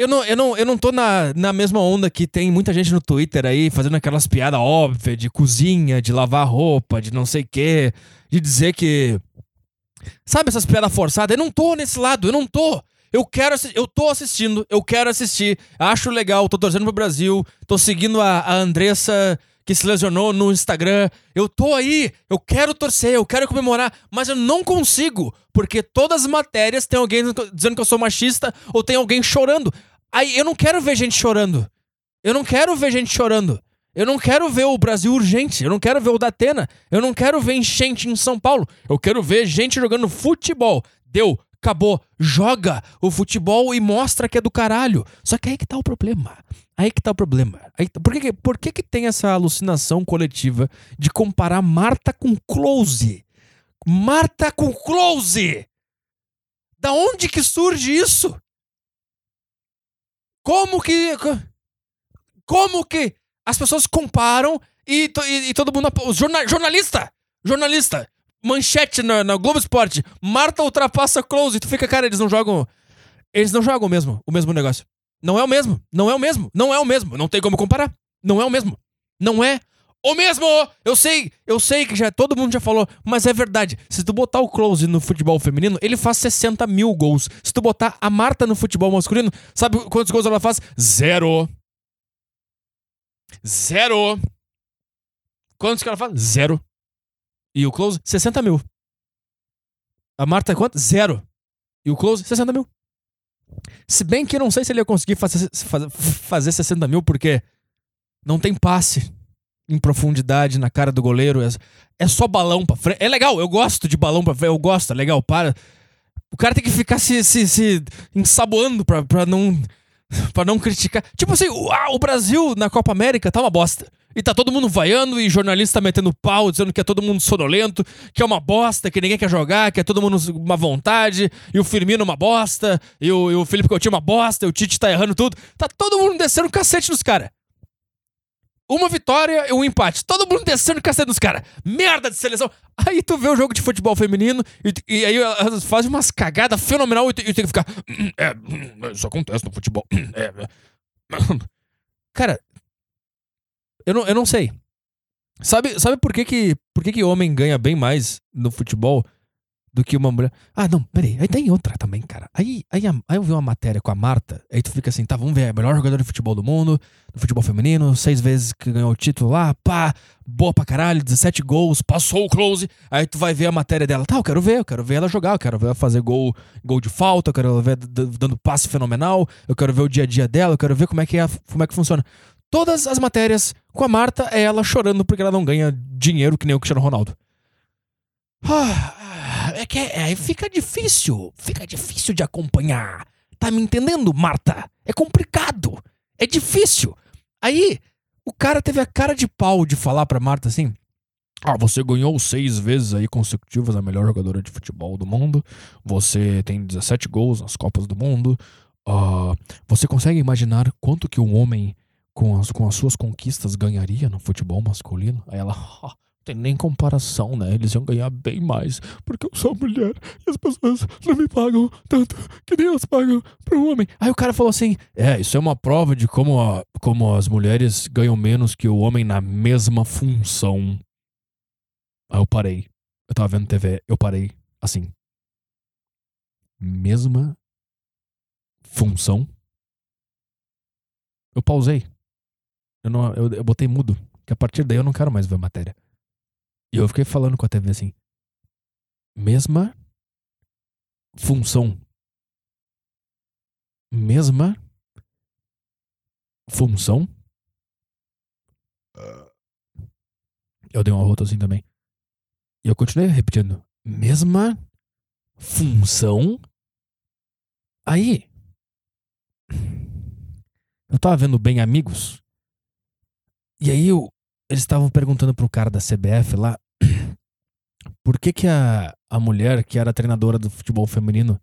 Eu não, eu não, eu não tô na, na mesma onda que tem muita gente no Twitter aí fazendo aquelas piadas óbvias de cozinha, de lavar roupa, de não sei o quê, de dizer que. Sabe essas piadas forçadas? Eu não tô nesse lado, eu não tô. Eu quero eu tô assistindo, eu quero assistir, acho legal, tô torcendo pro Brasil, tô seguindo a, a Andressa que se lesionou no Instagram. Eu tô aí, eu quero torcer, eu quero comemorar, mas eu não consigo, porque todas as matérias tem alguém dizendo que eu sou machista ou tem alguém chorando. Aí eu não quero ver gente chorando. Eu não quero ver gente chorando. Eu não quero ver o Brasil urgente. Eu não quero ver o Datena. Eu não quero ver enchente em São Paulo. Eu quero ver gente jogando futebol. Deu, acabou. Joga o futebol e mostra que é do caralho. Só que aí que tá o problema. Aí que tá o problema. Aí, por que, que- por que, que tem essa alucinação coletiva de comparar Marta com Close? Marta com Close! Da onde que surge isso? Como que. Como que as pessoas comparam e, e- e todo mundo. apo- Os jorna, jornalista! Jornalista! manchete na, na Globo Esporte. Marta ultrapassa Close. E tu fica, cara, eles não jogam. Eles não jogam mesmo o mesmo negócio. Não é o mesmo. Não é o mesmo. Não é o mesmo. Não tem como comparar. Não é o mesmo. Não é o mesmo. Eu sei, eu sei que já todo mundo já falou, mas é verdade. Se tu botar o Close no futebol feminino, ele faz 60 mil gols. Se tu botar a Marta no futebol masculino, sabe quantos gols ela faz? Zero. Zero. Quantos que ela faz? Zero. E o Close, 60 mil. A Marta, quanto? Zero. E o Close, 60 mil. Se bem que eu não sei se ele ia conseguir fazer, fazer 60 mil, porque não tem passe em profundidade na cara do goleiro. É, é só balão pra frente. É legal, eu gosto de balão pra frente. Eu gosto, é legal. Para. O cara tem que ficar se, se, se ensaboando pra, pra não. Pra não criticar. Tipo assim, o, ah, o Brasil na Copa América tá uma bosta. E tá todo mundo vaiando e jornalista metendo pau, dizendo que é todo mundo sonolento, que é uma bosta, que ninguém quer jogar, que é todo mundo uma vontade, e o Firmino uma bosta, e o, e o Felipe Coutinho uma bosta, e o Tite tá errando tudo. Tá todo mundo descendo o cacete nos caras. Uma vitória e um empate. Todo mundo descendo o cacete caras. Merda de seleção. Aí tu vê o jogo de futebol feminino e, e aí elas fazem umas cagadas fenomenal e tu, e tem que ficar. É, isso acontece no futebol. É, é. *laughs* Cara, eu não, eu não sei. Sabe, sabe por que que, por que que homem ganha bem mais no futebol do que uma mulher? Ah, não, peraí. Aí tem outra também, cara. Aí, aí, aí eu vi uma matéria com a Marta, aí tu fica assim, tá, vamos ver, a melhor jogadora de futebol do mundo, no futebol feminino, seis vezes que ganhou o título lá, pá, boa pra caralho, 17 gols, passou o close. Aí tu vai ver a matéria dela, tá, eu quero ver, eu quero ver ela jogar, eu quero ver ela fazer gol, gol de falta, eu quero ela ver dando passe fenomenal, eu quero ver o dia a dia dela, eu quero ver como é que, é, como é que funciona. Todas as matérias com a Marta é ela chorando porque ela não ganha dinheiro que nem o Cristiano Ronaldo. Ah, é que é, aí fica difícil, fica difícil de acompanhar. Tá me entendendo, Marta? É complicado, é difícil. Aí, o cara teve a cara de pau de falar pra Marta assim: Ah, você ganhou seis vezes aí consecutivas a melhor jogadora de futebol do mundo. Você tem 17 gols nas Copas do Mundo. Ah, você consegue imaginar quanto que um homem com as, com as suas conquistas ganharia no futebol masculino? Aí ela, *laughs* "Ah, tem nem comparação, né? Eles iam ganhar bem mais, porque eu sou mulher e as pessoas não me pagam tanto que nem elas pagam pro homem. Aí o cara falou assim: É, isso é uma prova de como, a- como as mulheres ganham menos que o homem na mesma função. Aí eu parei. Eu tava vendo TV, eu parei assim. Mesma função? Eu pausei. Eu, não, eu, eu botei mudo. Que a partir daí eu não quero mais ver matéria. E eu fiquei falando com a TV assim. Mesma função. Mesma função. Eu dei uma rota assim também. E eu continuei repetindo. Mesma função. Aí. Eu tava vendo Bem Amigos. E aí eu, eles estavam perguntando pro cara da CBF lá *clears throat* por que que a, a mulher que era treinadora do futebol feminino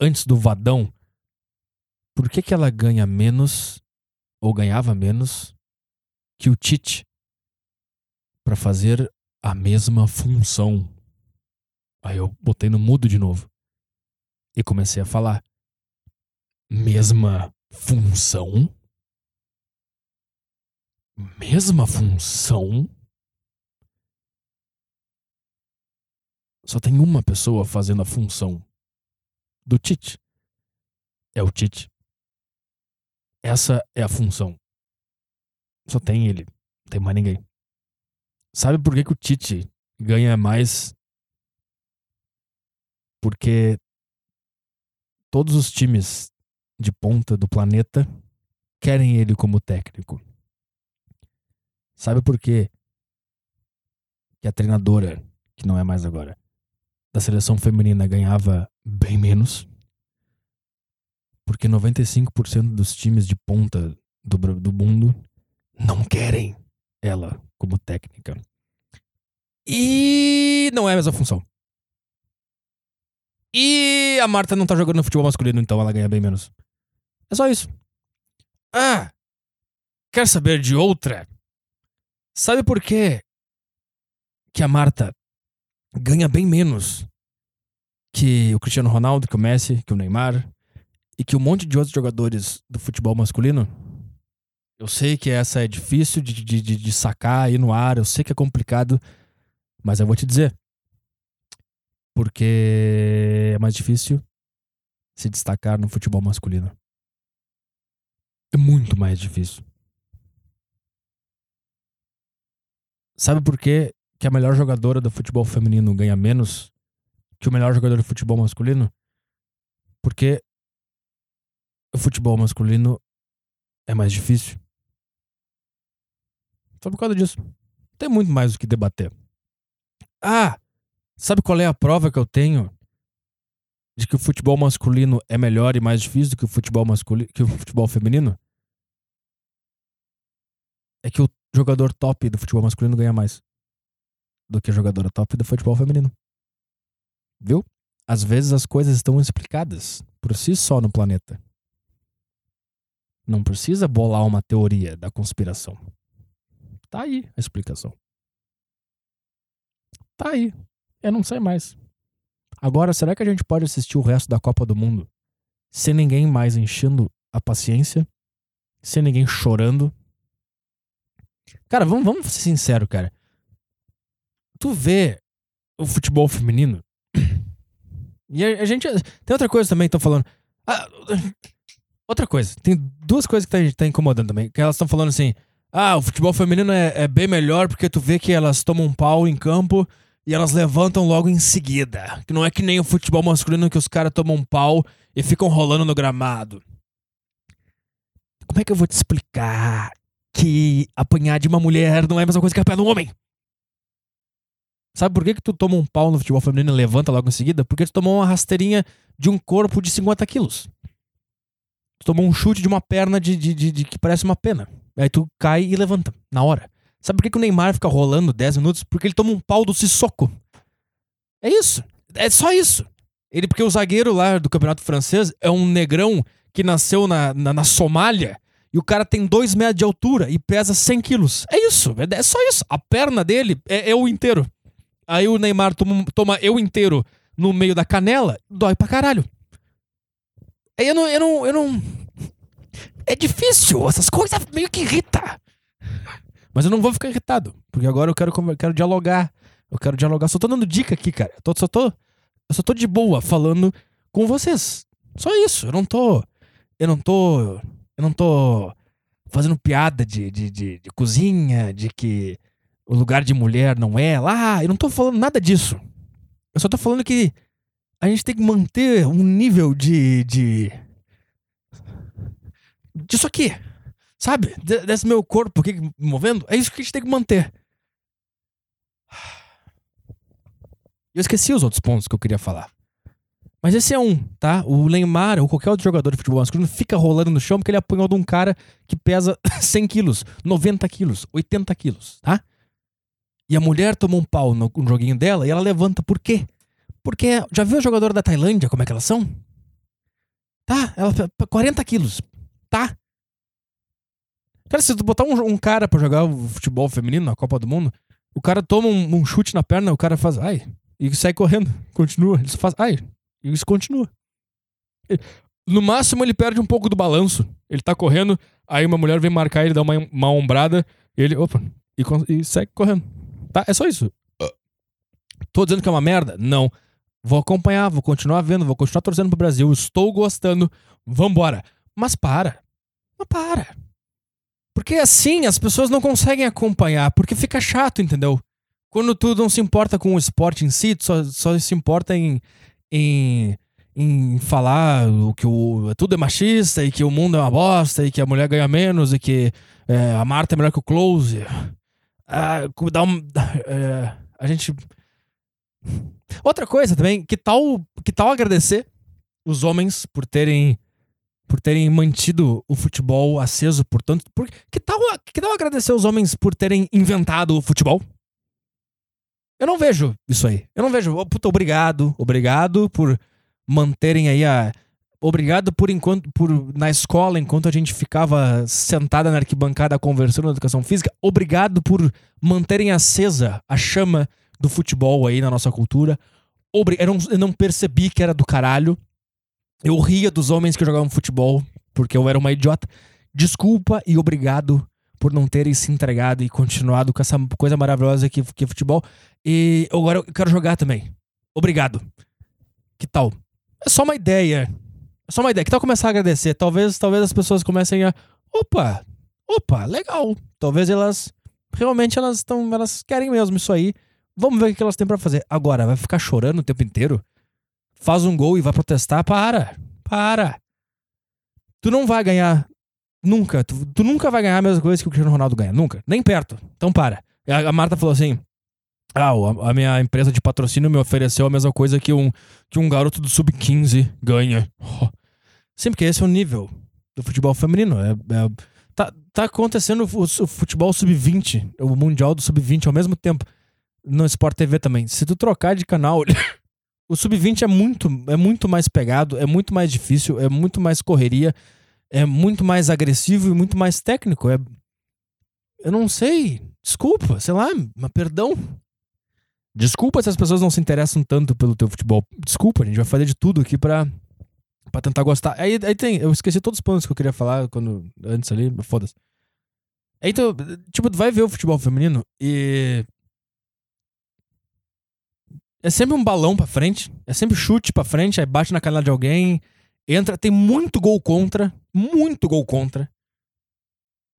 antes do Vadão, por que que ela ganha menos ou ganhava menos que o Tite pra fazer a mesma função? Aí eu botei no mudo de novo e comecei a falar. Mesma função? Mesma função. Só tem uma pessoa fazendo a função do Tite. É o Tite. Essa é a função. Só tem ele. Não tem mais ninguém. Sabe por que, que o Tite ganha mais? Porque todos os times de ponta do planeta querem ele como técnico. Sabe por quê? Que a treinadora, que não é mais agora, da seleção feminina ganhava bem menos? Porque 95% dos times de ponta do, do mundo não querem ela como técnica. E não é a mesma função. E a Marta não tá jogando no futebol masculino, então ela ganha bem menos. É só isso. Ah! Quer saber de outra? Sabe por quê que a Marta ganha bem menos que o Cristiano Ronaldo, que o Messi, que o Neymar e que um monte de outros jogadores do futebol masculino. Eu sei que essa é difícil de, de, de, de sacar aí no ar, eu sei que é complicado, mas eu vou te dizer. Porque é mais difícil se destacar no futebol masculino. É muito mais difícil. Sabe por que, que a melhor jogadora do futebol feminino ganha menos que o melhor jogador de futebol masculino? Porque o futebol masculino é mais difícil. Só por causa disso. Tem muito mais o que debater. Ah, sabe qual é a prova que eu tenho de que o futebol masculino é melhor e mais difícil do que o futebol masculino, que o futebol feminino? É que o jogador top do futebol masculino ganha mais do que a jogadora top do futebol feminino. Viu? Às vezes as coisas estão explicadas por si só no planeta. Não precisa bolar uma teoria da conspiração. Tá aí a explicação. Tá aí. Eu não sei mais. Agora, será que a gente pode assistir o resto da Copa do Mundo sem ninguém mais enchendo a paciência? Sem ninguém chorando? Cara, vamos, vamos ser sinceros, cara. Tu vê o futebol feminino. *clears throat* E a, a gente. Tem outra coisa também que estão falando. Ah, *clears throat* outra coisa. Tem duas coisas que tá, tá incomodando também. Que elas estão falando assim. Ah, o futebol feminino é, é bem melhor porque tu vê que elas tomam um pau em campo e elas levantam logo em seguida. Que não é que nem o futebol masculino que os caras tomam um pau e ficam rolando no gramado. Como é que eu vou te explicar que apanhar de uma mulher não é a mesma coisa que apanhar de um homem? Sabe por que, que tu toma um pau no futebol feminino e levanta logo em seguida? Porque tu tomou uma rasteirinha de um corpo de 50 quilos. Tu tomou um chute de uma perna de, de, de, de que parece uma pena. Aí tu cai e levanta, na hora. Sabe por que, que o Neymar fica rolando 10 minutos? Porque ele toma um pau do Sissoko. É isso. É só isso. Ele, porque o zagueiro lá do campeonato francês é um negrão que nasceu na, na, na Somália e o cara tem 2 metros de altura e pesa 100 quilos. É isso. É, é só isso. A perna dele é, é o inteiro. Aí o Neymar toma, toma eu inteiro no meio da canela, dói pra caralho. Aí eu não, eu não, eu não. É difícil, essas coisas meio que irrita. Mas eu não vou ficar irritado, porque agora eu quero, eu quero dialogar. Eu quero dialogar. Só tô dando dica aqui, cara. Eu tô, só tô, eu só tô de boa falando com vocês. Só isso. Eu não tô, eu não tô, eu não tô fazendo piada de, de, de, de cozinha, de que o lugar de mulher não é lá. Eu não tô falando nada disso. Eu só tô falando que a gente tem que manter um nível de. de. disso aqui. Sabe? De- Desse meu corpo aqui movendo. É isso que a gente tem que manter. Eu esqueci os outros pontos que eu queria falar. Mas esse é um, tá? O Neymar ou qualquer outro jogador de futebol masculino fica rolando no chão porque ele apanhou de um cara que pesa *laughs* 100 quilos, 90 quilos, 80 quilos, tá? E a mulher toma um pau no, no joguinho dela e ela levanta. Por quê? Porque já viu a jogadora da Tailândia, como é que elas são? Tá, ela pe- 40 quilos, tá? Cara, se tu botar um, um cara pra jogar o futebol feminino na Copa do Mundo, o cara toma um, um chute na perna, o cara faz ai, e sai correndo, continua. Ele faz ai, e isso continua. No máximo ele perde um pouco do balanço. Ele tá correndo, aí uma mulher vem marcar ele, dá uma, uma ombrada, e ele, opa, e, e segue correndo. Tá? É só isso. Tô dizendo que é uma merda? Não. Vou acompanhar, vou continuar vendo, vou continuar torcendo pro Brasil. Estou gostando. Vambora. Mas para. Mas para. Porque assim as pessoas não conseguem acompanhar, porque fica chato, entendeu? Quando tu não se importa com o esporte em si, tu só, só se importa em, em, em falar que o, tudo é machista e que o mundo é uma bosta e que a mulher ganha menos e que é, a Marta é melhor que o Close. Ah, dá um, é, a gente. Outra coisa também, que tal, que tal agradecer os homens por terem por terem mantido o futebol aceso por tanto. Por, que, tal, que tal agradecer os homens por terem inventado o futebol? Eu não vejo isso aí. Eu não vejo. Puta, obrigado. Obrigado por manterem aí a. Obrigado por enquanto. Por, na escola, enquanto a gente ficava sentada na arquibancada conversando na educação física. Obrigado por manterem acesa a chama do futebol aí na nossa cultura. Obri- eu, não, eu não percebi que era do caralho. Eu ria dos homens que jogavam futebol porque eu era uma idiota. Desculpa e obrigado por não terem se entregado e continuado com essa coisa maravilhosa que, que é futebol. E agora eu quero jogar também. Obrigado. Que tal? É só uma ideia. É só uma ideia. Que tal começar a agradecer? Talvez, talvez as pessoas comecem a. Opa! Opa, legal. Talvez elas. Realmente elas estão. Elas querem mesmo isso aí. Vamos ver o que elas têm pra fazer. Agora, vai ficar chorando o tempo inteiro? Faz um gol e vai protestar? Para! Para! Tu não vai ganhar. Nunca. Tu, tu nunca vai ganhar a mesma coisa que o Cristiano Ronaldo ganha. Nunca. Nem perto. Então para. A, a Marta falou assim. Ah, a, a minha empresa de patrocínio me ofereceu a mesma coisa que um, que um garoto do sub-15 ganha. *laughs* Oh. Sempre esse é o nível do futebol feminino. É, é- tá, tá acontecendo o, o futebol sub-20, o Mundial do sub-20 ao mesmo tempo. No Sport TV também. Se tu trocar de canal, *laughs* o sub-20 é muito, é muito mais pegado, é muito mais difícil, é muito mais correria, é muito mais agressivo e muito mais técnico. É... Eu não sei. Desculpa, sei lá, mas perdão. Desculpa se as pessoas não se interessam tanto pelo teu futebol. Desculpa, a gente vai fazer de tudo aqui pra, pra tentar gostar. Aí, aí tem, eu esqueci todos os planos que eu queria falar quando, antes ali, foda-se. Tu, tipo, vai ver o futebol feminino e. É sempre um balão pra frente, é sempre chute pra frente, aí bate na canela de alguém, entra. Tem muito gol contra, muito gol contra.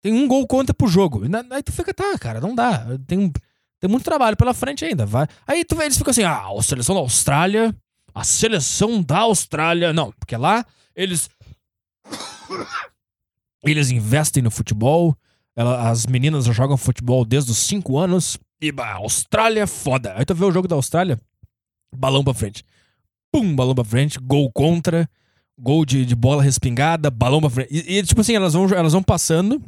Tem um gol contra pro jogo. Aí tu fica, tá, cara, não dá. Tem, tem muito trabalho pela frente ainda. Vai. Aí tu vê, eles ficam assim, ah, a seleção da Austrália, a seleção da Austrália. Não, porque lá eles. Eles investem no futebol. ela- as meninas jogam futebol desde os 5 anos. E bah, a Austrália é foda. Aí tu vê o jogo da Austrália, balão pra frente. Pum, balão pra frente, gol contra, gol de, de bola respingada, balão pra frente. E, e, tipo assim, elas vão, elas vão passando.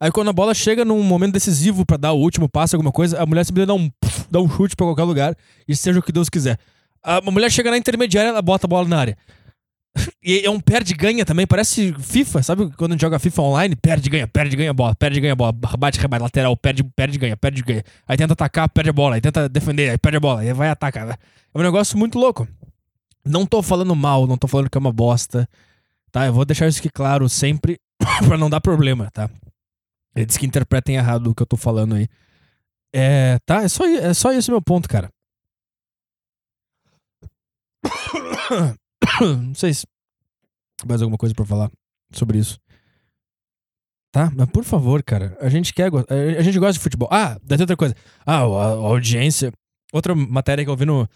Aí quando a bola chega num momento decisivo pra dar o último passo, alguma coisa, a mulher simplesmente dá um, dá um chute pra qualquer lugar e seja o que Deus quiser. A mulher chega na intermediária, ela bota a bola na área. *laughs* E é um perde-ganha também, parece FIFA, sabe quando a gente joga FIFA online? Perde-ganha, perde-ganha bola, perde-ganha bola, bate, rebate, lateral, perde, perde-ganha, perde-ganha. Aí tenta atacar, perde a bola, aí tenta defender, aí perde a bola, aí vai atacar. É um negócio muito louco. Não tô falando mal, não tô falando que é uma bosta, tá? Eu vou deixar isso aqui claro sempre *coughs* pra não dar problema, tá? Eles que interpretem errado o que eu tô falando aí. É, tá? É só, é só esse meu ponto, cara. *coughs* Não sei se mais alguma coisa pra falar sobre isso. Tá? Mas por favor, cara, a gente quer. go- A gente gosta de futebol. Ah, deve ter outra coisa. Ah, a, a audiência. Outra matéria que eu vi no.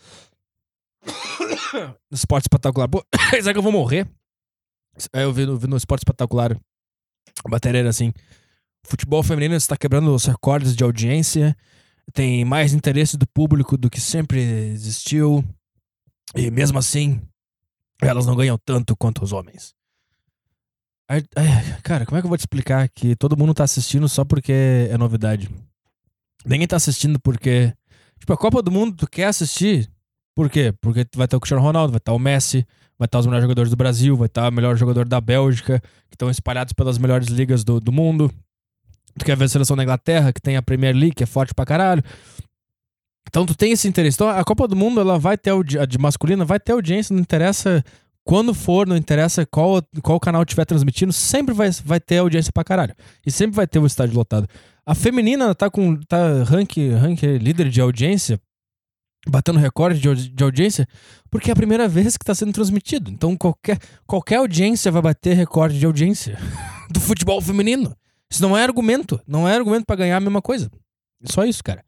Esporte Espetacular. Pô, *coughs* será que eu vou morrer? Aí eu vi no, vi no Esporte Espetacular. A matéria era assim: futebol feminino está quebrando os recordes de audiência. Tem mais interesse do público do que sempre existiu. E mesmo assim, elas não ganham tanto quanto os homens. Cara, como é que eu vou te explicar que todo mundo tá assistindo só porque é novidade? Ninguém tá assistindo porque. Tipo, a Copa do Mundo, tu quer assistir? Por quê? Porque vai ter o Cristiano Ronaldo, vai estar o Messi, vai estar os melhores jogadores do Brasil, vai estar o melhor jogador da Bélgica, que estão espalhados pelas melhores ligas do, do mundo. Tu quer ver a seleção da Inglaterra, que tem a Premier League, que é forte pra caralho. Então tu tem esse interesse. Então a Copa do Mundo, ela vai ter a de masculina, vai ter audiência, não interessa quando for, não interessa qual, qual canal estiver transmitindo, sempre vai, vai ter audiência pra caralho. E sempre vai ter o estádio lotado. A feminina tá com tá rank, rank líder de audiência, batendo recorde de, de audiência, porque é a primeira vez que tá sendo transmitido. Então qualquer, qualquer audiência vai bater recorde de audiência *laughs* do futebol feminino. Isso não é argumento. Não é argumento pra ganhar a mesma coisa. Só isso, cara.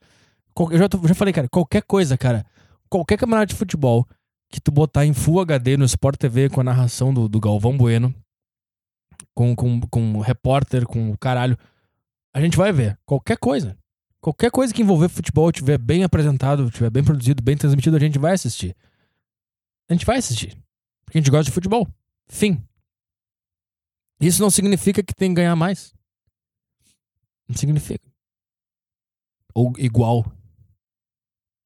Eu já, já falei, cara, qualquer coisa, cara. Qualquer campeonato de futebol que tu botar em Full HD no Sport TV com a narração do, do Galvão Bueno, com, com, com o repórter, com o caralho, a gente vai ver. Qualquer coisa. Qualquer coisa que envolver futebol, tiver bem apresentado, tiver bem produzido, bem transmitido, a gente vai assistir. A gente vai assistir. Porque a gente gosta de futebol. Fim. Isso não significa que tem que ganhar mais. Não significa. Ou igual.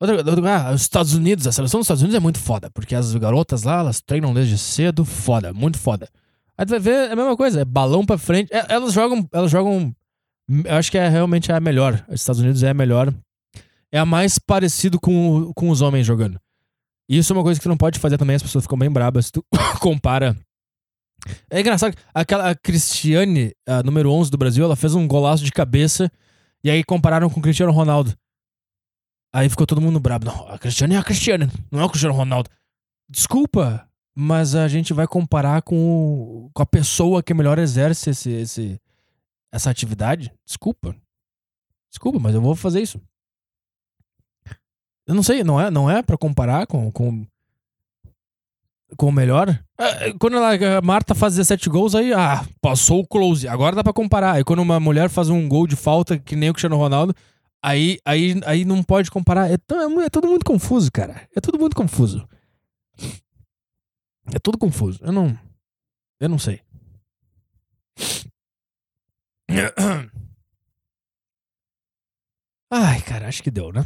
Outra, outra- ah, os Estados Unidos, a seleção dos Estados Unidos é muito foda, porque as garotas lá, elas treinam desde cedo, foda, muito foda. Aí tu vai ver é a mesma coisa, é balão pra frente. É, elas jogam, elas jogam. Eu acho que é realmente a melhor. Os Estados Unidos é a melhor é a mais parecido com, com os homens jogando. E isso é uma coisa que tu não pode fazer também, as pessoas ficam bem brabas se tu *coughs* compara. É engraçado, aquela Cristiane, a número 11 do Brasil, ela fez um golaço de cabeça e aí compararam com o Cristiano Ronaldo. Aí ficou todo mundo brabo. Não, a Cristiane é a Cristiane, não é o Cristiano Ronaldo. Desculpa, mas a gente vai comparar com, com a pessoa que melhor exerce esse, esse, essa atividade? Desculpa. Desculpa, mas eu vou fazer isso. Eu não sei, não é, não é para comparar com, com com o melhor. É, Quando ela, a Marta faz 17 gols, aí, ah, passou o close. Agora dá pra comparar. Aí quando uma mulher faz um gol de falta, que nem o Cristiano Ronaldo, aí, aí, aí não pode comparar. É, é é muito confuso, cara. É tudo muito confuso. É tudo confuso. Eu não. Eu não sei. *coughs* Ai, cara, acho que deu, né?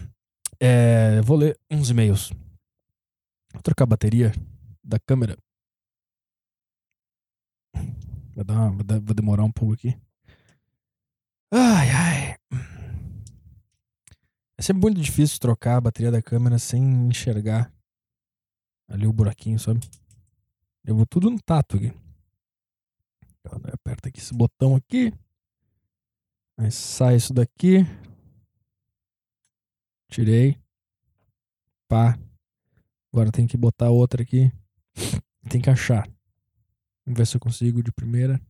É, vou ler uns e-mails. Vou trocar a bateria da câmera. Vai, dar uma- demorar um pouco aqui. Ai, ai. É sempre muito difícil trocar a bateria da câmera sem enxergar ali o buraquinho, sabe? Eu vou tudo no tato aqui. Então, Aperta aqui esse botão aqui. Aí sai isso daqui. Tirei. Pá. Agora tem que botar outra aqui. Tem que achar. Vamos ver se eu consigo de primeira.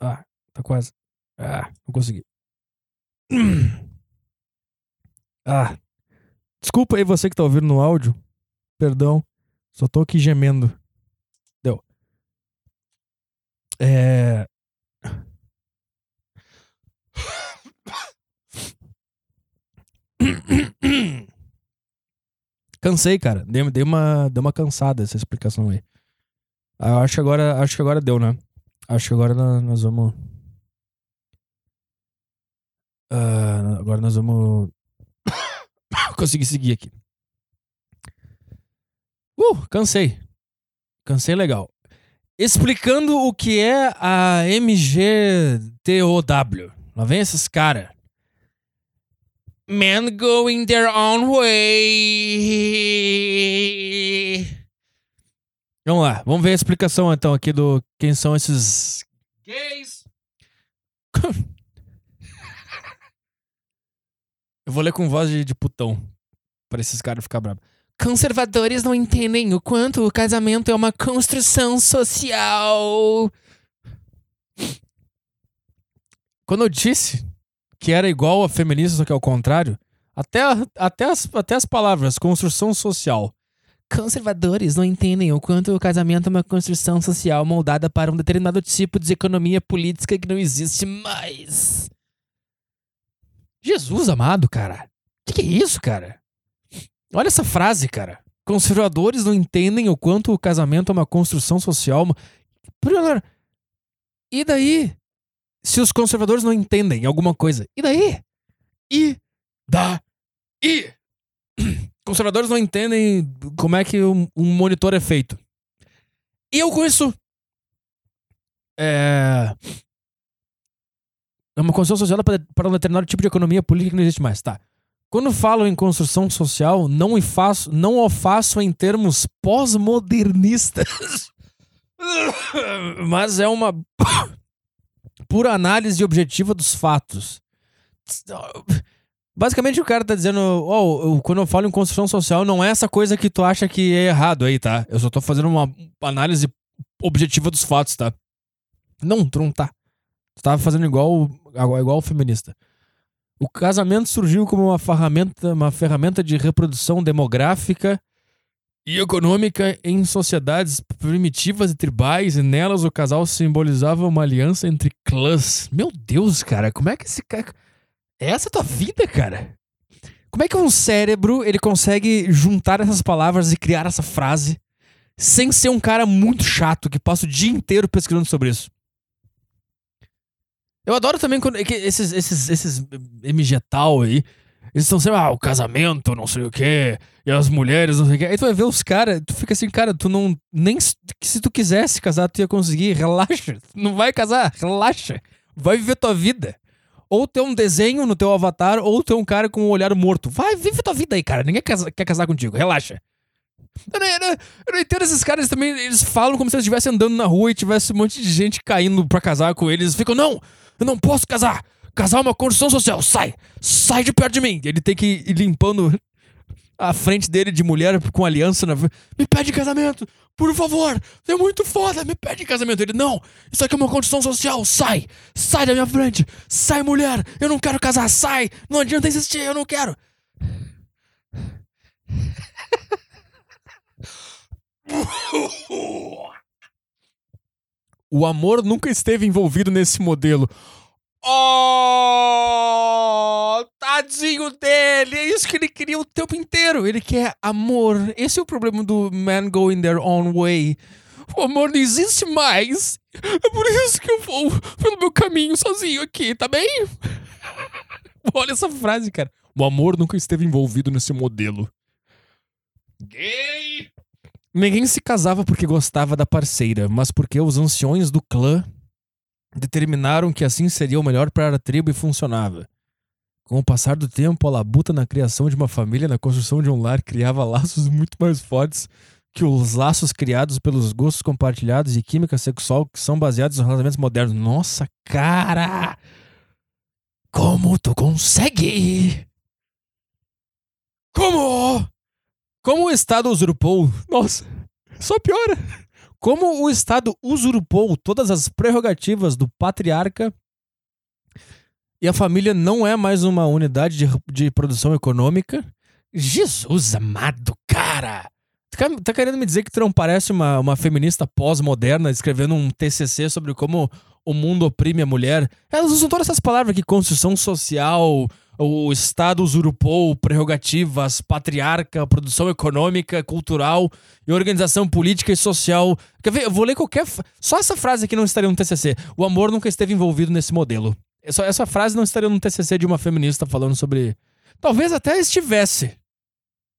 Ah, tá quase. Ah, não consegui. *clears throat* Ah. Desculpa aí você que tá ouvindo no áudio. Perdão. Só tô aqui gemendo. Deu. É. *clears throat* Cansei, cara. Dei, dei uma, dei uma cansada essa explicação aí. Eu acho que agora, acho que agora deu, né? Acho que agora nó- nós vamos. Ah, agora nós vamos *coughs* conseguir seguir aqui. Uh, cansei. Cansei legal. Explicando o que é a MGTOW. Lá vem esses caras. Men going their own way. Vamos lá, vamos ver a explicação então aqui do quem são esses gays. *laughs* Eu vou ler com voz de, de putão. Pra esses caras ficar bravos. Conservadores não entendem o quanto o casamento é uma construção social. Quando eu disse que era igual a feminista, só que ao contrário, até, até, as, até as palavras construção social. Conservadores não entendem o quanto o casamento é uma construção social moldada para um determinado tipo de economia política que não existe mais. Jesus amado, cara. Que que é isso, cara? Olha essa frase, cara. Conservadores não entendem o quanto o casamento é uma construção social. E daí? Se os conservadores não entendem alguma coisa, e daí? E daí? *clears throat* Conservadores não entendem como é que um, monitor é feito. E eu com isso. É. É uma construção social para, um determinado tipo de economia política que não existe mais. Tá. Quando falo em construção social, não, faço, não o faço em termos pós-modernistas. *laughs* Mas é uma pura análise objetiva dos fatos. Basicamente o cara tá dizendo, ó, eu- quando eu falo em construção social, não é essa coisa que tu acha que é errado aí, tá? Eu só tô fazendo uma análise objetiva dos fatos, tá? Não, tu não tá. Tu tava fazendo igual, igual o feminista. O casamento surgiu como uma ferramenta, uma ferramenta de reprodução demográfica e econômica em sociedades primitivas e tribais, e nelas o casal simbolizava uma aliança entre clãs. Meu Deus, cara, como é que esse cara. É essa a tua vida, cara? Como é que um cérebro ele consegue juntar essas palavras e criar essa frase sem ser um cara muito chato que passa o dia inteiro pesquisando sobre isso? Eu adoro também quando que esses, esses, esses MG tal aí, eles estão sempre, ah, o casamento, não sei o quê, e as mulheres, não sei o quê. Aí tu vai ver os caras, tu fica assim, cara, tu não. Nem se, tu quisesse casar, tu ia conseguir, relaxa. *laughs* Não vai casar, relaxa. Vai viver tua vida. ou ter um desenho no teu avatar, ou ter um cara com um olhar morto. Vai, vive tua vida aí, cara. Ninguém quer, quer casar contigo, relaxa. Eu não, eu não- eu não entendo esses caras também, eles falam como se eles estivessem andando na rua e tivesse um monte de gente caindo pra casar com eles. Ficam, não, eu não posso casar. Casar é uma construção social, sai, sai de perto de mim. Ele tem que ir limpando a frente dele de mulher com aliança na. Me pede casamento, por favor, é muito foda, me pede casamento. Ele, não, isso aqui é uma construção social, sai, sai da minha frente, sai mulher, eu não quero casar, sai, não adianta insistir, eu não quero. *laughs* O amor nunca esteve envolvido nesse modelo. Oh, tadinho dele, é isso que ele queria o tempo inteiro. Ele quer amor. Esse é o problema do man going their own way. O amor não existe mais. É por isso que eu vou pelo meu caminho sozinho aqui, tá bem? *laughs* Olha essa frase, cara. O amor nunca esteve envolvido nesse modelo. Gay! Ninguém se casava porque gostava da parceira, mas porque os anciões do clã determinaram que assim seria o melhor para a tribo e funcionava. Com o passar do tempo, a labuta na criação de uma família, na construção de um lar, criava laços muito mais fortes que os laços criados pelos gostos compartilhados e química sexual que são baseados em relacionamentos modernos. Nossa, cara! Como tu consegue? Como? Como o Estado usurpou. Nossa, só piora. Como o Estado usurpou todas as prerrogativas do patriarca e a família não é mais uma unidade de, de produção econômica. Jesus amado, cara! Tá, querendo me dizer que tu não parece uma, uma feminista pós-moderna escrevendo um TCC sobre como o mundo oprime a mulher? Elas usam todas essas palavras aqui: construção social, o Estado usurpou prerrogativas, patriarca, produção econômica, cultural e organização política e social. Quer ver? Eu vou ler qualquer. Só essa frase aqui não estaria no TCC. O amor nunca esteve envolvido nesse modelo. Essa, essa frase não estaria no TCC de uma feminista falando sobre. Talvez até estivesse.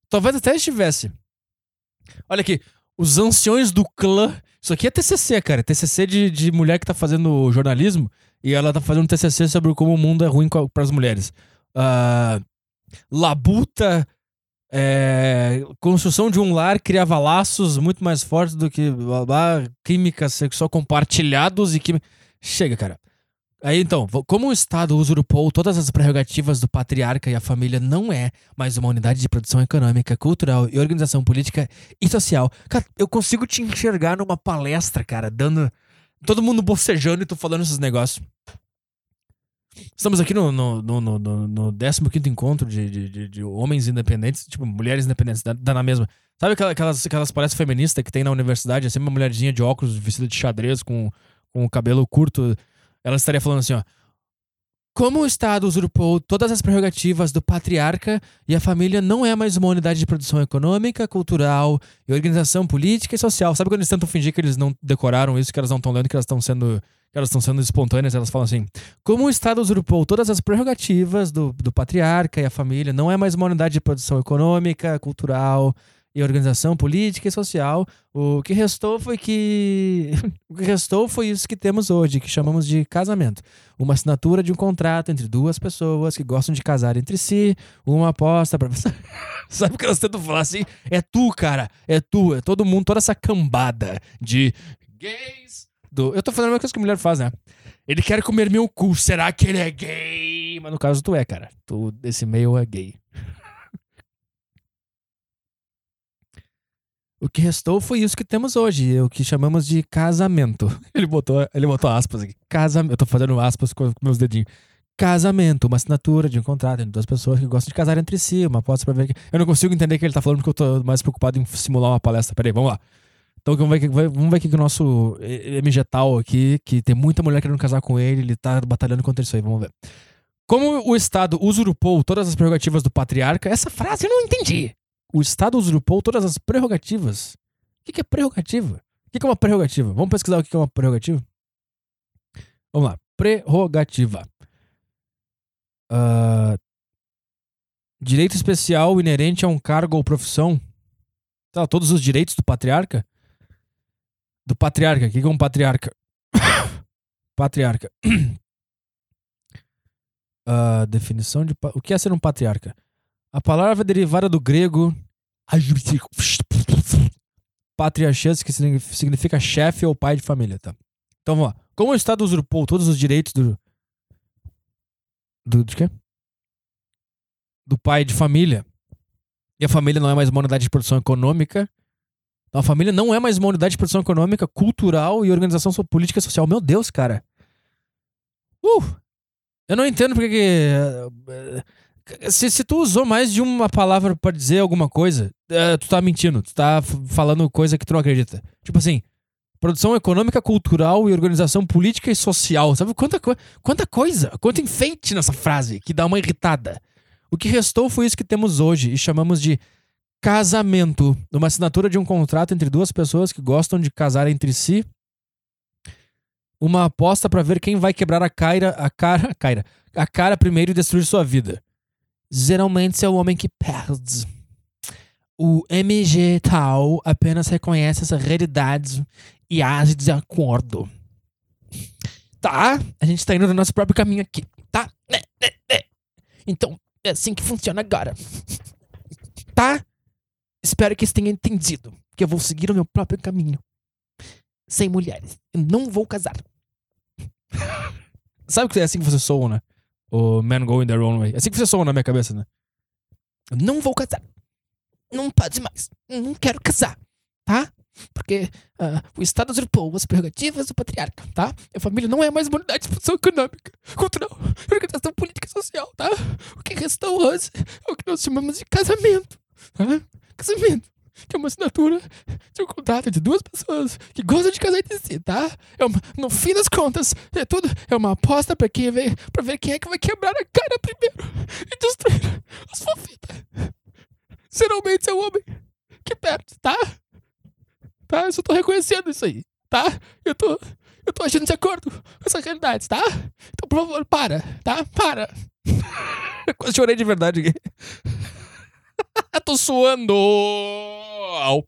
Talvez até estivesse. Olha aqui. Os anciões do clã. Isso aqui é TCC, cara. TCC de, de mulher que tá fazendo jornalismo. E ela tá fazendo TCC sobre como o mundo é ruim para as mulheres. Ah, labuta, é, construção de um lar criava laços muito mais fortes do que blá, blá, química sexual compartilhados e química. Chega, cara. Aí então, como o Estado usurpou todas as prerrogativas do patriarca e a família não é mais uma unidade de produção econômica, cultural e organização política e social. Cara, eu consigo te enxergar numa palestra, cara, dando. Todo mundo bocejando e tu falando esses negócios. Estamos aqui no, no, no, no, no, no 15 encontro de, de, de- homens independentes, tipo, mulheres independentes, dá, dá na mesma. Sabe aquela- aquelas, aquelas palestras feministas que tem na universidade? É sempre uma mulherzinha de óculos, vestida de xadrez, com, com o cabelo curto. Ela estaria falando assim, ó. Como o Estado usurpou todas as prerrogativas do patriarca e a família não é mais uma unidade de produção econômica, cultural e organização política e social. Sabe quando eles tentam fingir que eles não decoraram isso, que elas não estão lendo, que elas estão sendo, elas estão sendo espontâneas? Elas falam assim: como o Estado usurpou todas as prerrogativas do, do patriarca e a família, não é mais uma unidade de produção econômica, cultural e organização política e social. O que restou foi que. *laughs* o que restou foi isso que temos hoje, que chamamos de casamento. Uma assinatura de um contrato entre duas pessoas que gostam de casar entre si, uma aposta pra. *laughs* Sabe o que elas tentam falar assim? É tu, cara. É tu. É todo mundo, toda essa cambada de gays. Do... Eu tô fazendo a mesma coisa que a mulher faz, né? Ele quer comer meu cu. Será que ele é gay? Mas no caso tu é, cara. Tu, esse meio é gay. *laughs* O que restou foi isso que temos hoje, o que chamamos de casamento. *laughs* Ele botou, ele botou aspas aqui. Casamento. Eu tô fazendo aspas com, meus dedinhos. Casamento, uma assinatura de um contrato entre duas pessoas que gostam de casar entre si, uma aposta pra ver. Eu não consigo entender o que ele tá falando porque eu tô mais preocupado em simular uma palestra. Peraí, vamos lá. Então vamos ver, vamos ver que o nosso eh, MG tal aqui, que tem muita mulher querendo casar com ele, ele tá batalhando contra isso aí, vamos ver. Como o Estado usurpou todas as prerrogativas do patriarca, essa frase eu não entendi. O Estado usurpou todas as prerrogativas. O que é prerrogativa? O que é uma prerrogativa? Vamos pesquisar o que é uma prerrogativa? Vamos lá. Prerrogativa. Ah, direito especial inerente a um cargo ou profissão. Tá, todos os direitos do patriarca? Do patriarca. O que é um patriarca? *coughs* patriarca. *coughs* A definição de. O que é ser um patriarca? A palavra derivada do grego. Patriarchas, que signi- significa chefe ou pai de família, tá? Então vamos lá. Como o Estado usurpou todos os direitos do. Do, de quê? Do pai de família. E a família não é mais uma unidade de produção econômica. Então a família não é mais uma unidade de produção econômica, cultural e organização política e social. Meu Deus, cara. Uh! Eu não entendo porque que. eh, Se, se tu usou mais de uma palavra pra dizer alguma coisa, eh, tu tá mentindo. Tu tá falando coisa que tu não acredita. Tipo assim, produção econômica, cultural e organização política e social. Sabe quanta, co quanta coisa, quanto enfeite nessa frase que dá uma irritada. O que restou foi isso que temos hoje e chamamos de casamento. Uma assinatura de um contrato entre duas pessoas que gostam de casar entre si. Uma aposta pra ver quem vai quebrar a cara, a cara, a cara, a cara primeiro e destruir sua vida. Geralmente é o homem que perde. O MG tal apenas reconhece essa realidade e age de acordo. Tá? A gente tá indo no nosso próprio caminho aqui, tá? Né, né, né. Então, é assim que funciona agora. *laughs* Tá? Espero que você tenha entendido que eu vou seguir o meu próprio caminho. Sem mulheres. Eu não vou casar. *laughs* Sabe que é assim que você soa, né? O Man Going Their Own Way. É assim que você soa na minha cabeça, né? Eu não vou casar. Não pode mais. Eu não quero casar. Tá? Porque ah, o Estado usurpou as prerrogativas do patriarca, tá? A família não é mais uma unidade de produção econômica, cultural, organização política e social, tá? O que restou hoje é o que nós chamamos de casamento, tá? Casamento, que é uma assinatura de um contrato de duas pessoas que gostam de casar entre si, tá? É uma, no fim das contas, é tudo é uma aposta pra, quem vê, pra ver quem é que vai quebrar a cara primeiro e destruir as fofitas. Geralmente é o homem que perde, tá? Tá? Eu só tô reconhecendo isso aí, tá? Eu tô, eu tô agindo de acordo com essa realidade, tá? Então, por favor, para, tá? Para. *laughs* Eu quase chorei de verdade aqui. *laughs* tô suando. Au.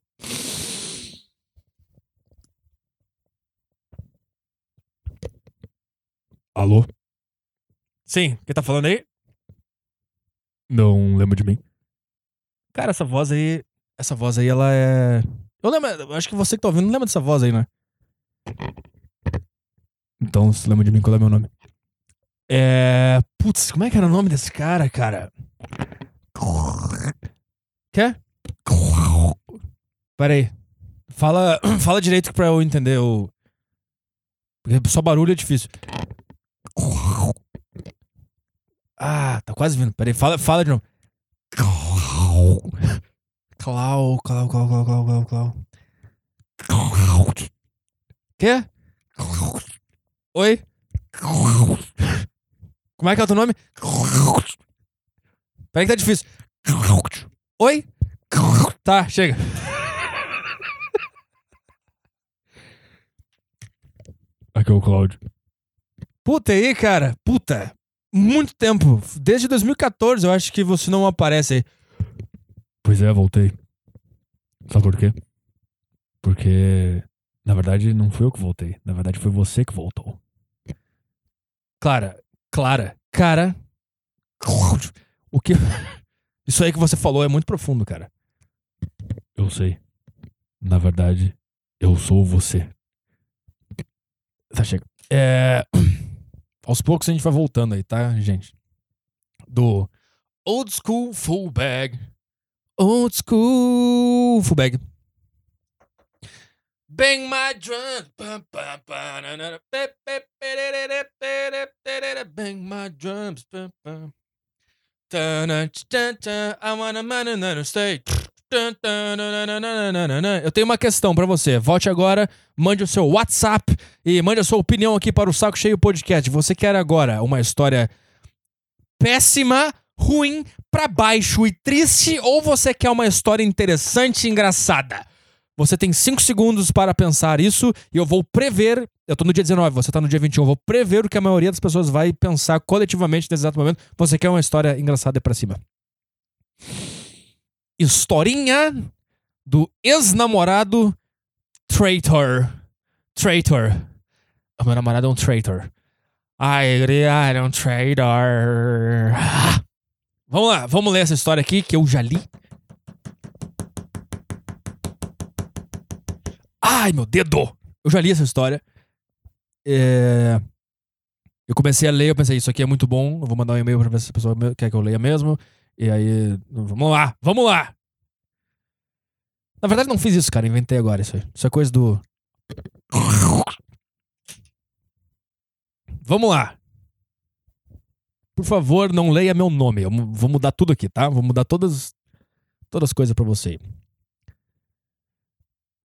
Alô? Sim, quem tá falando aí? Não lembra de mim? Cara, essa voz aí. Essa voz aí, ela é. Eu lembro, acho que você que tá ouvindo não lembra dessa voz aí, né? Então, você lembra de mim? Qual é meu nome? É. Putz, como é que era o nome desse cara, cara? Quer? Pera aí. Fala, *clears throat* fala direito pra eu entender o. Porque só barulho é difícil. Ah, tá quase vindo. Pera aí, fala, fala de novo. Clau, Clau, Clau, Clau, Clau, Clau, Clau. Quê? Oi? Como é que é o teu nome? Peraí que tá difícil. Oi? *laughs* Tá, chega. Aqui é o Cláudio. Puta aí, cara. Puta. Muito tempo. Desde 2014 eu acho que você não aparece aí. Pois é, voltei. Sabe por quê? Porque, na verdade, não fui eu que voltei. Na verdade, foi você que voltou. Clara, Clara, cara. O que. Isso aí que você falou é muito profundo, cara. Eu sei. Na verdade, eu sou você. Tá, chega. É. *clears throat* Aos poucos a gente vai voltando aí, tá, gente? Do Old School Full Bag. Old School Full Bag. Bang my drum. Bang my drums. Eu tenho uma questão pra você. Volte agora, mande o seu WhatsApp e mande a sua opinião aqui para o Saco Cheio Podcast. Você quer agora uma história péssima, ruim, pra baixo e triste ou você quer uma história interessante e engraçada? Você tem 5 segundos para pensar isso e eu vou prever. Eu tô no dia 19, você tá no dia 21. Eu vou prever o que a maioria das pessoas vai pensar coletivamente nesse exato momento. Você quer uma história engraçada pra cima. Historinha do ex-namorado traitor. Traitor. O meu namorado é um traitor. I really am traitor. Vamos lá, vamos ler essa história aqui que eu já li. Ai, meu dedo! Eu já li essa história. É, Eu comecei a ler, eu pensei, isso aqui é muito bom. Eu vou mandar um e-mail pra ver se a pessoa quer que eu leia mesmo. E aí, vamos lá, vamos lá! Na verdade, não fiz isso, cara. Inventei agora isso aí. Isso é coisa do. Vamos lá. Por favor, não leia meu nome. Eu vou mudar tudo aqui, tá? Vou mudar todas, todas as coisas pra você.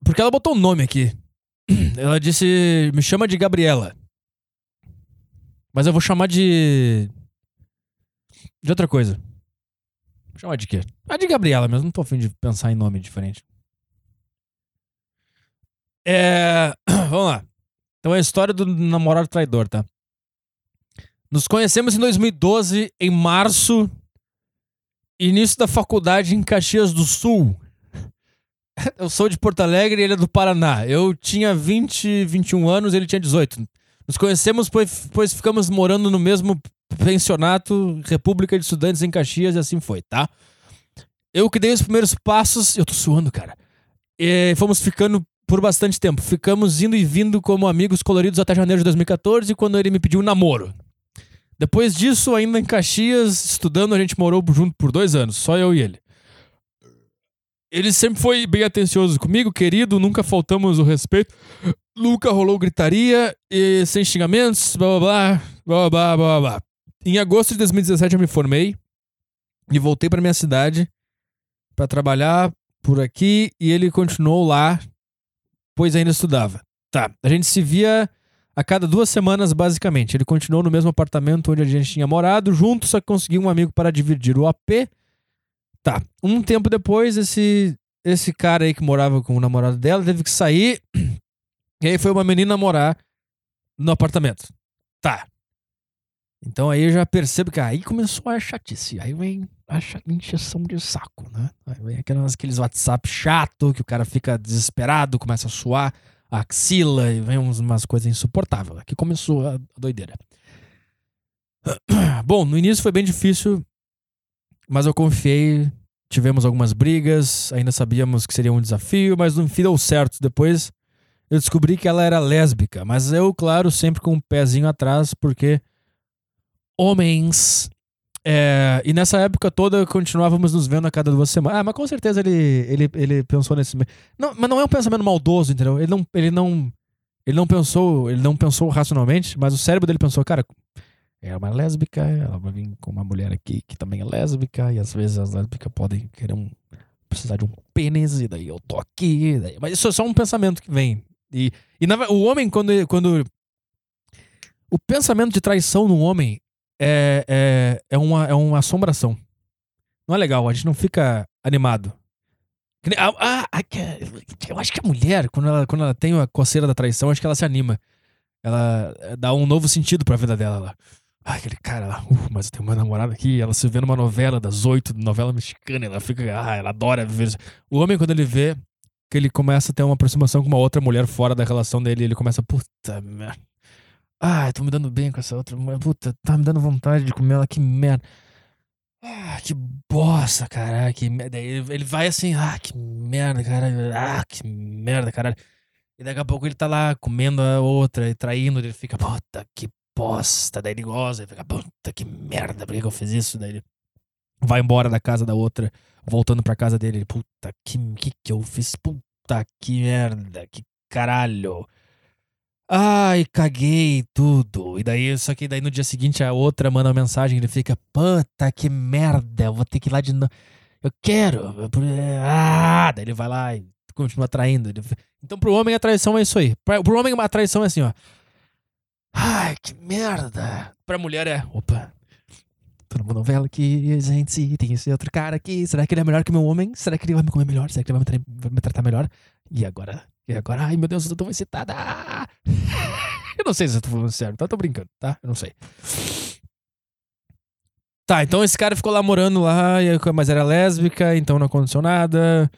Porque ela botou um nome aqui. Ela disse: Me chama de Gabriela. Mas eu vou chamar de. De outra coisa. Vou chamar de quê? Ah, de Gabriela mesmo. Não tô afim de pensar em nome diferente. É. *clears throat* Vamos lá. Então é a história do namorado traidor, tá? Nos conhecemos em 2012, em março, início da faculdade em Caxias do Sul. *laughs* Eu sou de Porto Alegre e ele é do Paraná. Eu tinha 20, 21 anos, ele tinha 18. Nos conhecemos, pois, pois ficamos morando no mesmo pensionato, República de Estudantes em Caxias, e assim foi, tá? Eu que dei os primeiros passos. Eu tô suando, cara. E fomos ficando por bastante tempo. Ficamos indo e vindo como amigos coloridos até janeiro de 2014, quando ele me pediu um namoro. Depois disso, ainda em Caxias, estudando, a gente morou junto por dois anos, só eu e ele. Ele sempre foi bem atencioso comigo, querido, nunca faltamos o respeito, nunca rolou gritaria e sem xingamentos, blá blá blá, blá blá blá blá. Em agosto de 2017 eu me formei e voltei pra minha cidade pra trabalhar por aqui e ele continuou lá, pois ainda estudava. Tá, a gente se via a cada duas semanas, basicamente. Ele continuou no mesmo apartamento onde a gente tinha morado, junto, só que conseguiu um amigo para dividir o AP. Tá. Um tempo depois, esse, esse cara aí que morava com o namorado dela teve que sair. E aí foi uma menina morar no apartamento. Tá. Então aí eu já percebo que aí começou a chatice. Aí vem a encheção de saco, né? Aí vem aquelas, aqueles WhatsApp chato que o cara fica desesperado, começa a suar a axila e vem uns- umas coisas insuportáveis. Aqui começou a doideira. *clears throat* Bom, no início foi bem difícil, mas eu confiei. Tivemos algumas brigas, ainda sabíamos que seria um desafio, mas no fim deu certo. Depois eu descobri que ela era lésbica, mas eu, claro, sempre com um pezinho atrás, porque homens. É, e nessa época toda continuávamos nos vendo a cada duas semanas. Ah, mas com certeza ele, ele, ele pensou nesse. Não, mas não é um pensamento maldoso, entendeu? Ele não, ele não, ele não pensou, ele não pensou racionalmente, mas o cérebro dele pensou, cara, é uma lésbica, ela vai vir com uma mulher aqui que também é lésbica, e às vezes as lésbicas podem querer um, precisar de um pênis, e daí eu tô aqui. daí- Mas isso é só um pensamento que vem. E, e na o homem, quando, quando. O pensamento de traição no homem é, é, é, uma, é uma assombração. Não é legal, a gente não fica animado. Ah, ah, eu acho que a mulher, quando ela, quando ela tem a coceira da traição, acho que ela se anima. Ela eh, dá um novo sentido pra vida dela. Ela, ah, aquele cara lá, uh, mas eu tenho uma namorada aqui, ela se vê numa novela das oito, novela mexicana, ela fica, ah, ela adora isso. O homem, quando ele vê que ele começa a ter uma aproximação com uma outra mulher fora da relação dele, ele começa, puta merda. Ah, tô me dando bem com essa outra mulher, puta, tá me dando vontade de comer ela, que merda. Ah, que bosta, caralho, que merda. Ele vai assim, ah, que merda, caralho, ah, que merda, caralho. E daqui a pouco ele tá lá comendo a outra e traindo, ele fica, puta, que bosta. Daí ele goza, ele fica, puta, que merda, por que que eu fiz isso? Daí ele vai embora da casa da outra, voltando pra casa dele, ele, puta, que, que que eu fiz? Puta, que merda, que caralho. Ai, caguei tudo. E daí, só que daí no dia seguinte a outra manda uma mensagem, ele fica, puta, que merda, eu vou ter que ir lá de novo. Eu quero. Ah, daí ele vai lá e continua traindo. Então pro homem a traição é isso aí. Pro homem a traição é assim, ó. Ai, que merda. Pra mulher é, opa. Tô numa novela aqui, gente, tem esse outro cara aqui. Será que ele é melhor que meu homem? Será que ele vai me comer melhor? Será que ele vai me, vai me tratar melhor? E agora? E agora? Ai, meu Deus, eu tô excitada. *laughs* Eu não sei se eu tô falando sério, tá? Tô brincando, tá? Eu não sei. Tá, então esse cara ficou lá morando lá, mas era lésbica, então não aconteceu nada.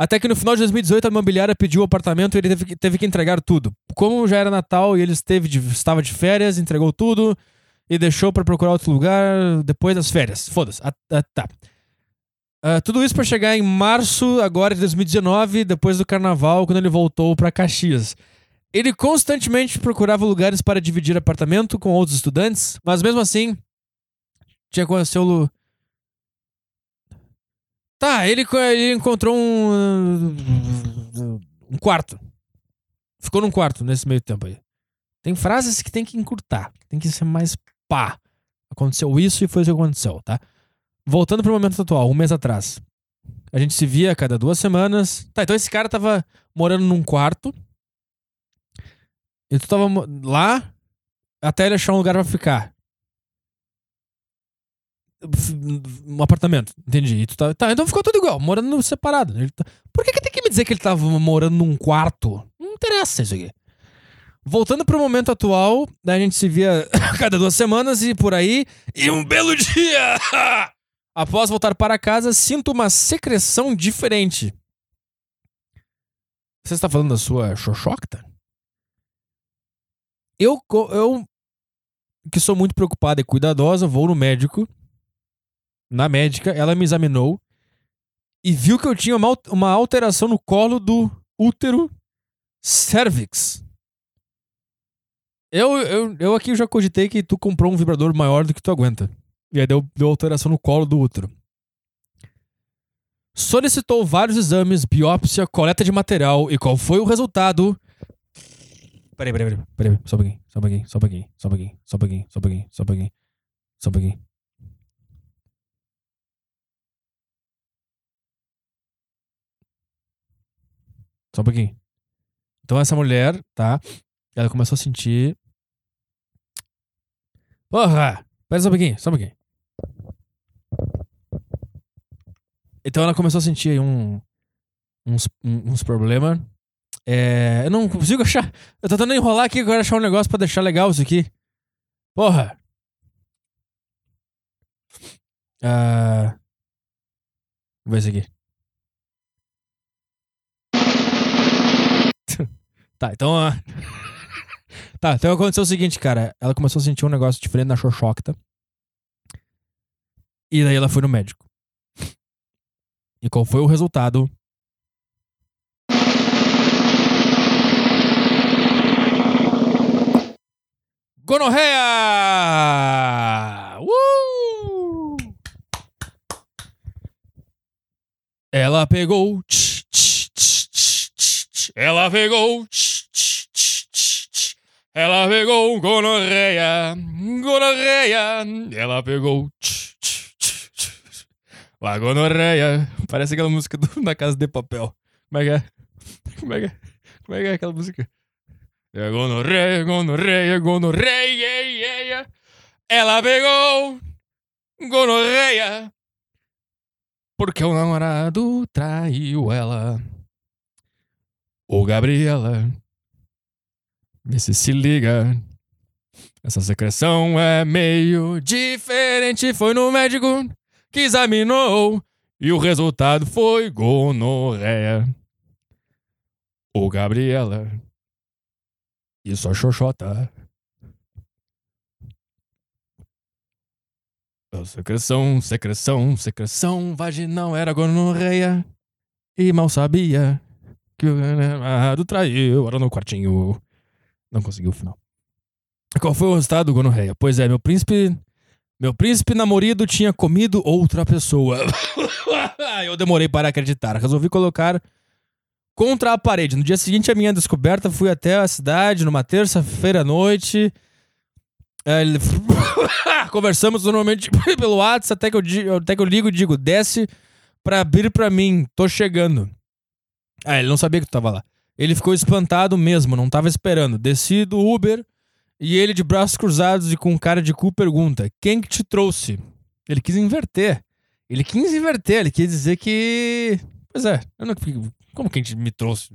Até que no final de 2018 a imobiliária pediu o apartamento e ele teve que, teve que entregar tudo. Como já era Natal e ele esteve de- estava de férias, entregou tudo e deixou pra procurar outro lugar depois das férias. Foda-se. Ah, ah, tá. Ah, tudo isso pra chegar em março agora de 2019, depois do carnaval, quando ele voltou pra Caxias. Ele constantemente procurava lugares para dividir apartamento com outros estudantes, mas mesmo assim tinha acontecido Tá, ele, ele encontrou um. Um quarto. Ficou num quarto nesse meio tempo aí. Tem frases que tem que encurtar. Tem que ser mais pá. Aconteceu isso e foi isso que aconteceu, tá? Voltando pro momento atual, um mês atrás. A gente se via a cada duas semanas. Tá, então esse cara tava morando num quarto. E tu tava lá até ele achar um lugar pra ficar um apartamento, entendi. E tu tá, tá, então ficou tudo igual, morando separado. Ele tá- Por que, que tem que me dizer que ele tava morando num quarto? Não interessa isso aqui. Voltando pro momento atual, daí a gente se via *coughs* cada duas semanas e por aí. E um belo dia! *laughs* Após voltar para casa, sinto uma secreção diferente. Você está falando da sua xoxocta? Eu, eu, que sou muito preocupada e cuidadosa, vou no médico na médica, ela me examinou e viu que eu tinha uma, uma alteração no colo do útero cervix. Eu, eu, eu aqui já cogitei que tu comprou um vibrador maior do que tu aguenta. E aí deu, deu alteração no colo do útero. Solicitou vários exames, biópsia, coleta de material e qual foi o resultado? Peraí, peraí, peraí, peraí, só um pouquinho, só um pouquinho, só um pouquinho, só um pouquinho, só um pouquinho, só um pouquinho, só um pouquinho. Só um pouquinho. Então essa mulher, tá? Ela começou a sentir. Porra! Pera só um pouquinho, só um pouquinho. Então ela começou a sentir aí um, uns, uns problemas. É, eu não consigo achar. Eu tô tentando enrolar aqui, eu quero achar um negócio pra deixar legal isso aqui. Porra! Ah. Vou ver isso aqui. Tá, então. ah, tá, então aconteceu o seguinte, cara. Ela começou a sentir um negócio diferente na xoxocta. E daí ela foi no médico. E qual foi o resultado? Gonorreia! Uh! Ela pegou. tch, tch. Ela pegou. Ela pegou gonorreia. Gonorreia. Ela pegou. La gonorreia. Parece aquela música do Casa de Papel. Como é que é? Como é que é? Como é que é aquela música? É gonorreia, gonorreia, gonorreia. Ela pegou gonorreia. Porque o namorado traiu ela. Ô Gabriela, vê se se liga. Essa secreção é meio diferente. Foi no médico que examinou. E o resultado foi gonorreia. Ô Gabriela, isso é xoxota. Secreção, secreção, secreção vaginal era gonorreia. E mal sabia que o namorado traiu. Era no quartinho. Não conseguiu o final. Qual foi o resultado do gonorreia? Pois é, meu príncipe. Meu príncipe namorado tinha comido outra pessoa. *coughs* Eu demorei para acreditar. Resolvi colocar contra a parede. No dia seguinte, a minha descoberta, fui até a cidade numa terça-feira à noite. É, ele- *coughs* Conversamos normalmente *coughs* pelo WhatsApp, até que, eu, até que eu ligo e digo, desce pra abrir pra mim, tô chegando. Ah, ele não sabia que tu tava lá. Ele ficou espantado mesmo, não tava esperando. Desci do Uber e ele, de braços cruzados e com cara de cu, pergunta: Quem que te trouxe? Ele quis inverter. Ele quis inverter, ele quis dizer que. Pois é, eu não. Como quem me trouxe?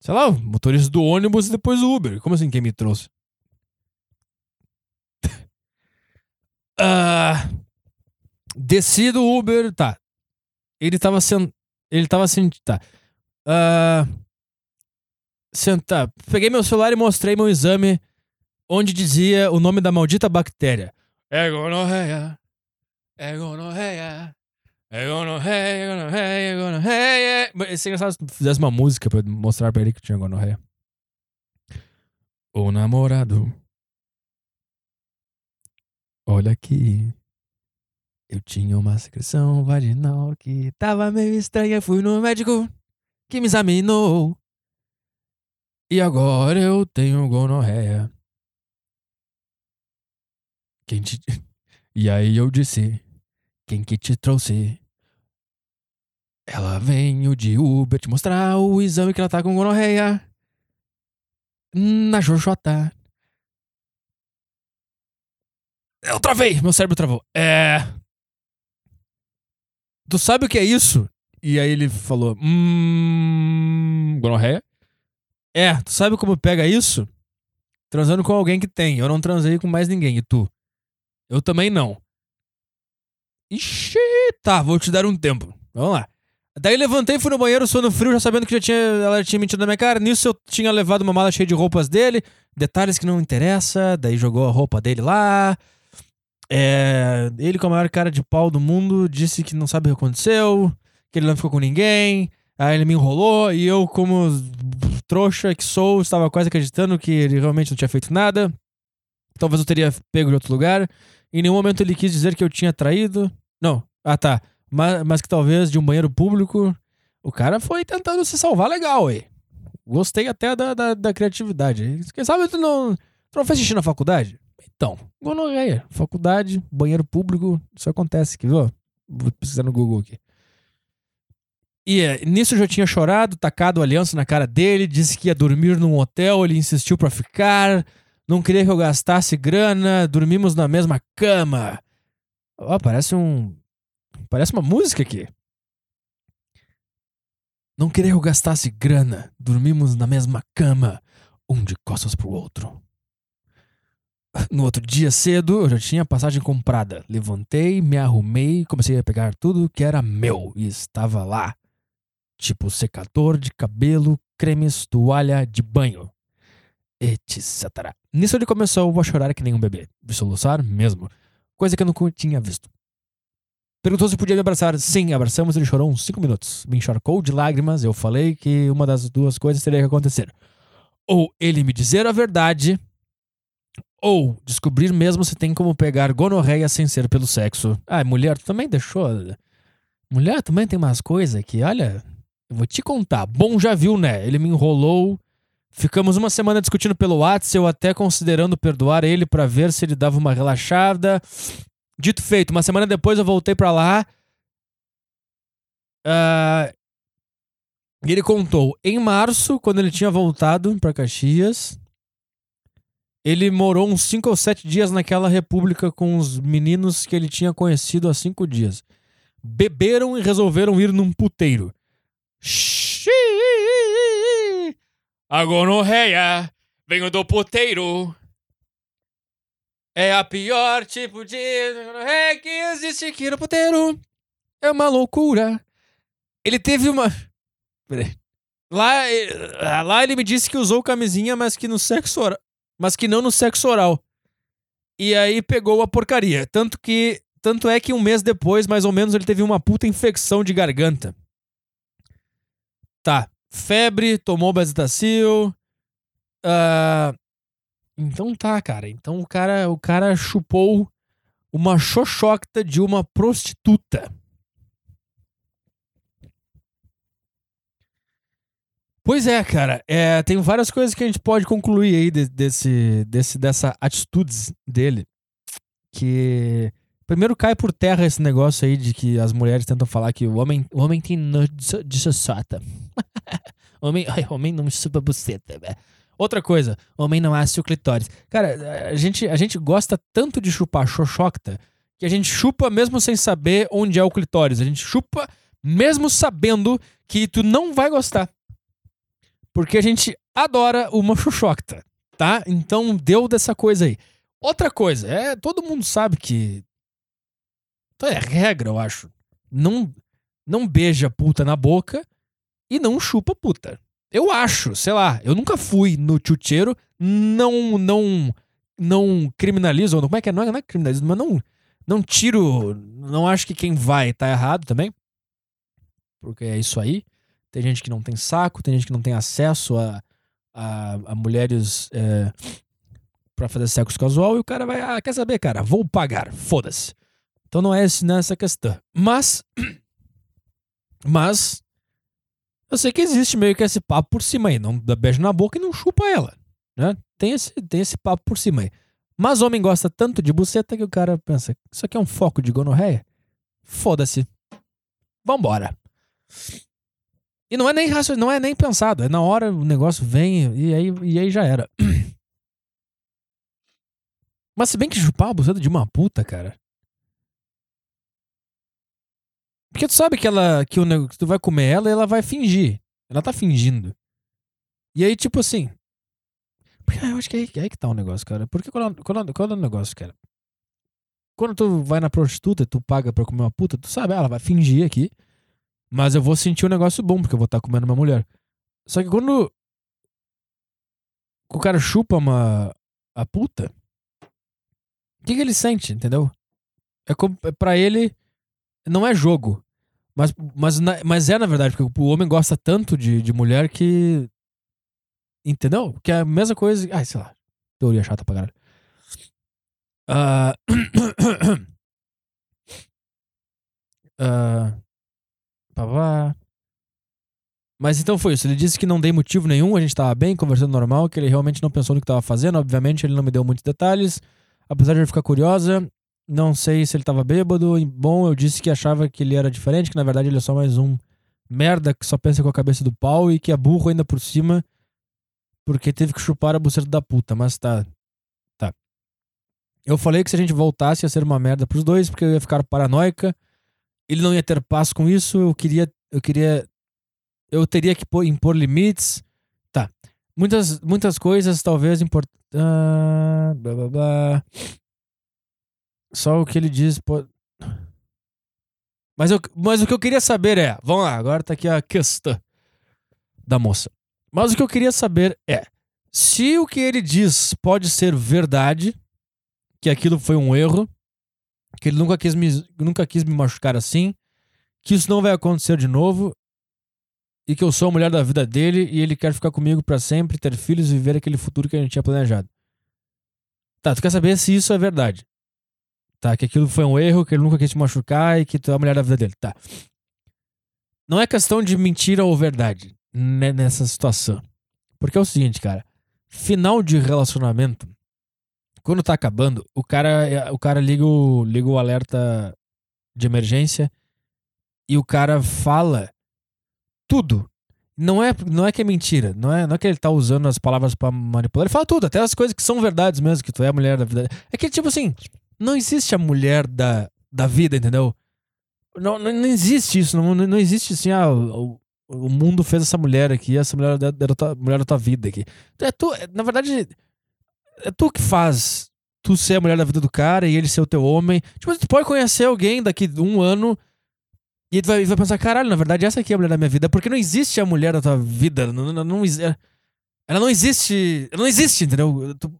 Sei lá, o motorista do ônibus e depois o Uber. Como assim quem me trouxe? *laughs* Ah, desci do Uber, tá. Ele tava sendo. Ele tava assim, tá. Ah, sentar. Peguei meu celular e mostrei meu exame onde dizia o nome da maldita bactéria. É gonorreia. É gonorreia. É gonorreia, gonorreia, gonorreia. Seria engraçado se tu fizesse uma música pra mostrar pra ele que tinha gonorreia. O namorado. Olha aqui. Eu tinha uma secreção vaginal que tava meio estranha. Fui no médico que me examinou. E agora eu tenho gonorreia. Quem te... *laughs* E aí eu disse: Quem que te trouxe? Ela veio de Uber te mostrar o exame que ela tá com gonorreia. Na Jojota. Eu travei! Meu cérebro travou. É. Tu sabe o que é isso? E aí ele falou: Hum. Gonorreia? É, tu sabe como pega isso? Transando com alguém que tem. Eu não transei com mais ninguém. E tu? Eu também não. Ixi, tá, vou te dar um tempo. Vamos lá. Daí levantei, fui no banheiro, sono frio, já sabendo que já tinha, ela tinha mentido na minha cara. Nisso eu tinha levado uma mala cheia de roupas dele. Detalhes que não interessa. Daí jogou a roupa dele lá. É, ele, com a maior cara de pau do mundo, disse que não sabe o que aconteceu, que ele não ficou com ninguém. Aí ele me enrolou e eu, como trouxa que sou, estava quase acreditando que ele realmente não tinha feito nada. Talvez eu teria pego de outro lugar. Em nenhum momento ele quis dizer que eu tinha traído. Não. Ah, tá. Mas, mas que talvez de um banheiro público. O cara foi tentando se salvar legal, ué. Gostei até da, da, da criatividade. Quem sabe tu não, tu não fez xixi na faculdade? Então, gonorreia. Faculdade, banheiro público, isso acontece aqui, viu? Vou pesquisar no Google aqui. E é, nisso eu já tinha chorado, tacado aliança na cara dele, disse que ia dormir num hotel, ele insistiu pra ficar, não queria que eu gastasse grana, dormimos na mesma cama. Ó, parece um. Parece uma música aqui. Não queria que eu gastasse grana, dormimos na mesma cama, um de costas pro outro. No outro dia cedo, eu já tinha a passagem comprada. Levantei, me arrumei, comecei a pegar tudo que era meu e estava lá. Tipo secador de cabelo, cremes, toalha de banho, etc. Nisso ele começou a chorar que nem um bebê. Vi soluçar mesmo. Coisa que eu nunca tinha visto. Perguntou se podia me abraçar. Sim, abraçamos. Ele chorou uns 5 minutos. Me encharcou de lágrimas. Eu falei que uma das duas coisas teria que acontecer. Ou ele me dizer a verdade, ou descobrir mesmo se tem como pegar gonorreia sem ser pelo sexo. Ah, mulher, tu também deixou. Mulher também tem umas coisas que, olha, eu vou te contar. Bom, já viu, né? Ele me enrolou. Ficamos uma semana discutindo pelo WhatsApp, eu até considerando perdoar ele pra ver se ele dava uma relaxada. Dito feito, uma semana depois eu voltei pra lá. E ele contou, em março, quando ele tinha voltado pra Caxias, ele morou uns 5 ou 7 dias naquela república com os meninos que ele tinha conhecido há 5 dias. Beberam e resolveram ir num puteiro. Xiii! Gonorreia venho do puteiro. É a pior tipo de gonorreia que existe aqui no puteiro. É uma loucura. Ele teve uma. *laughs* Lá, eh, lá ele me disse que usou camisinha, mas que no sexo oral. Mas que não no sexo oral. E aí pegou a porcaria. Tanto que. Tanto é que um mês depois, mais ou menos, ele teve uma puta infecção de garganta. Tá. Febre, tomou Bezetacil. Ah, então tá, cara. Então o cara, o cara chupou uma xoxocta de uma prostituta. Pois é, cara. É, tem várias coisas que a gente pode concluir aí de- desse, desse, dessa atitudes dele. Que primeiro cai por terra esse negócio aí de que as mulheres tentam falar que o homem, o homem tem nojo de so- de xoxota. *laughs* homem, homem não chupa buceta. né? Outra coisa, homem não acha o clitóris. Cara, a gente, a gente gosta tanto de chupar xoxocta que a gente chupa mesmo sem saber onde é o clitóris. A gente chupa mesmo sabendo que tu não vai gostar. Porque a gente adora uma xoxocta, tá? Então deu dessa coisa aí. Outra coisa, é, todo mundo sabe que. Então é regra, eu acho. Não, não beija puta na boca e não chupa puta. Eu acho, sei lá, eu nunca fui no chucheiro, não não não criminalizo, como é que é? Não é, não é criminalizo, mas não não tiro, não acho que quem vai tá errado também. Porque é isso aí. Tem gente que não tem saco, tem gente que não tem acesso a, a, a mulheres é, para fazer sexo casual e o cara vai, ah, quer saber, cara, vou pagar, foda-se. Então não é esse, não é questão. Mas, *clears throat* mas, eu sei que existe meio que esse papo por cima aí, não dá beijo na boca e não chupa ela, né? Tem esse, tem esse papo por cima aí. Mas homem gosta tanto de buceta que o cara pensa, isso aqui é um foco de gonorreia? Foda-se. Vambora. E não é nem não é nem pensado, é na hora o negócio vem e aí, e aí já era. *clears throat* Mas se bem que chupar a buceta de uma puta, cara. Porque tu sabe que ela que, o, que tu vai comer ela e ela vai fingir. Ela tá fingindo. E aí, tipo assim. Ah, eu acho que é aí, é aí que tá o negócio, cara. Porque qual é o negócio, cara? Quando tu vai na prostituta, tu paga pra comer uma puta, tu sabe, ah, ela vai fingir aqui. Mas eu vou sentir um negócio bom, porque eu vou estar comendo uma mulher. Só que quando o cara chupa uma a puta, o que, que ele sente, entendeu? É como, é pra ele, não é jogo. Mas, mas, mas é, na verdade, porque o homem gosta tanto de, de mulher que. Entendeu? Que é a mesma coisa. Ai, sei lá. Teoria chata pra caralho. Ah. *coughs* *coughs* Ah. Mas então foi isso. Ele disse que não dei motivo nenhum, a gente tava bem, conversando normal, que ele realmente não pensou no que tava fazendo. Obviamente, ele não me deu muitos detalhes. Apesar de eu ficar curiosa, não sei se ele tava bêbado. Bom, eu disse que achava que ele era diferente, que na verdade ele é só mais um merda que só pensa com a cabeça do pau e que é burro ainda por cima porque teve que chupar a buceta da puta. Mas tá. Tá. Eu falei que se a gente voltasse ia ser uma merda pros dois, porque eu ia ficar paranoica. Ele não ia ter paz com isso. Eu queria. Eu queria. Eu teria que impor limites. Tá. Muitas, muitas coisas talvez importantes. Ah, blá, blá, blá. Só o que ele diz. pô- Mas, eu, mas o que eu queria saber é. Vamos lá, agora tá aqui a questão da moça. Mas o que eu queria saber é. Se o que ele diz pode ser verdade, que aquilo foi um erro, que ele nunca quis me, nunca quis me machucar assim, que isso não vai acontecer de novo e que eu sou a mulher da vida dele e ele quer ficar comigo pra sempre, ter filhos e viver aquele futuro que a gente tinha planejado. Tá, tu quer saber se isso é verdade? Tá, que aquilo foi um erro, que ele nunca quis te machucar e que tu é a mulher da vida dele. Tá. Não é questão de mentira ou verdade né, nessa situação. Porque é o seguinte, cara. Final de relacionamento, quando tá acabando, o cara, o cara liga, o, liga o alerta de emergência e o cara fala tudo. Não é, não é que é mentira, não é, não é que ele tá usando as palavras pra manipular. Ele fala tudo, até as coisas que são verdades mesmo, que tu é a mulher da vida. É que, tipo assim, não existe a mulher da, da vida, entendeu? Não, não, não existe isso, não, não existe assim, ah, o, o mundo fez essa mulher aqui, essa mulher da, da tua, mulher da tua vida aqui. É tu, é- na verdade, é tu que faz tu ser a mulher da vida do cara e ele ser o teu homem. Tipo, tu pode conhecer alguém daqui um ano e tu vai, vai pensar, caralho, na verdade essa aqui é a mulher da minha vida. Porque não existe a mulher da tua vida. Não, não, não, exi- ela não existe. Ela não existe, entendeu? Tu-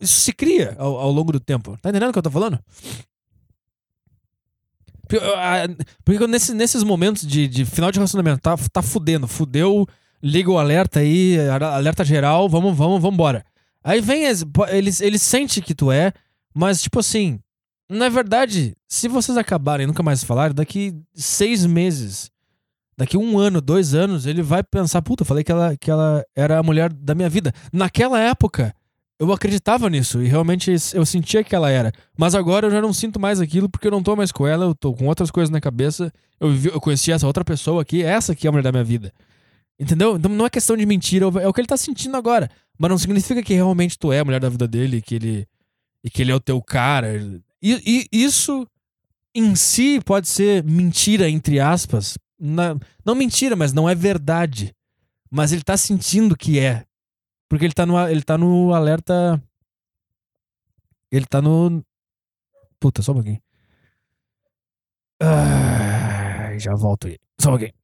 isso se cria ao, ao longo do tempo. Tá entendendo o que eu tô falando? Porque, nesse- nesses momentos de, de final de relacionamento, tá, tá fudendo, fudeu, liga o alerta aí, alerta geral, vamos, vamos, vambora. Aí vem, as- po- ele, ele sente que tu é, mas tipo assim, na verdade, se vocês acabarem nunca mais falarem, daqui seis meses, daqui um ano, dois anos, ele vai pensar, puta, falei que ela, que ela era a mulher da minha vida. Naquela época, eu acreditava nisso e realmente eu sentia que ela era. Mas agora eu já não sinto mais aquilo porque eu não tô mais com ela, eu tô com outras coisas na cabeça. Eu, eu conheci essa outra pessoa aqui, essa aqui é a mulher da minha vida. Entendeu? Então não é questão de mentira, é o que ele tá sentindo agora. Mas não significa que realmente tu é a mulher da vida dele, que ele, e que ele é o teu cara. E, e isso em si pode ser mentira, entre aspas. Na- não mentira, mas não é verdade. Mas ele tá sentindo que é. Porque ele tá no, ele tá no alerta. Ele tá no. Puta, só um pouquinho. Ai, já volto aí. Só alguém. Alô,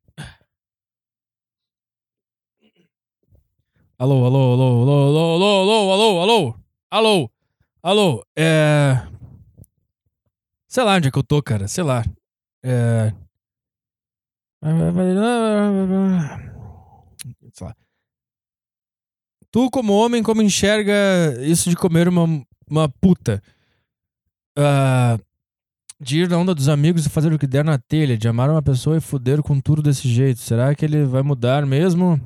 alô, alô, alô, alô, alô, alô, alô, alô, alô, alô, é... Sei lá onde é que eu tô, cara, sei lá. É... Sei lá. Tu, como homem, como enxerga isso de comer uma, uma puta? Ah, de ir na onda dos amigos e fazer o que der na telha, de amar uma pessoa e fuder com tudo desse jeito. Será que ele vai mudar mesmo?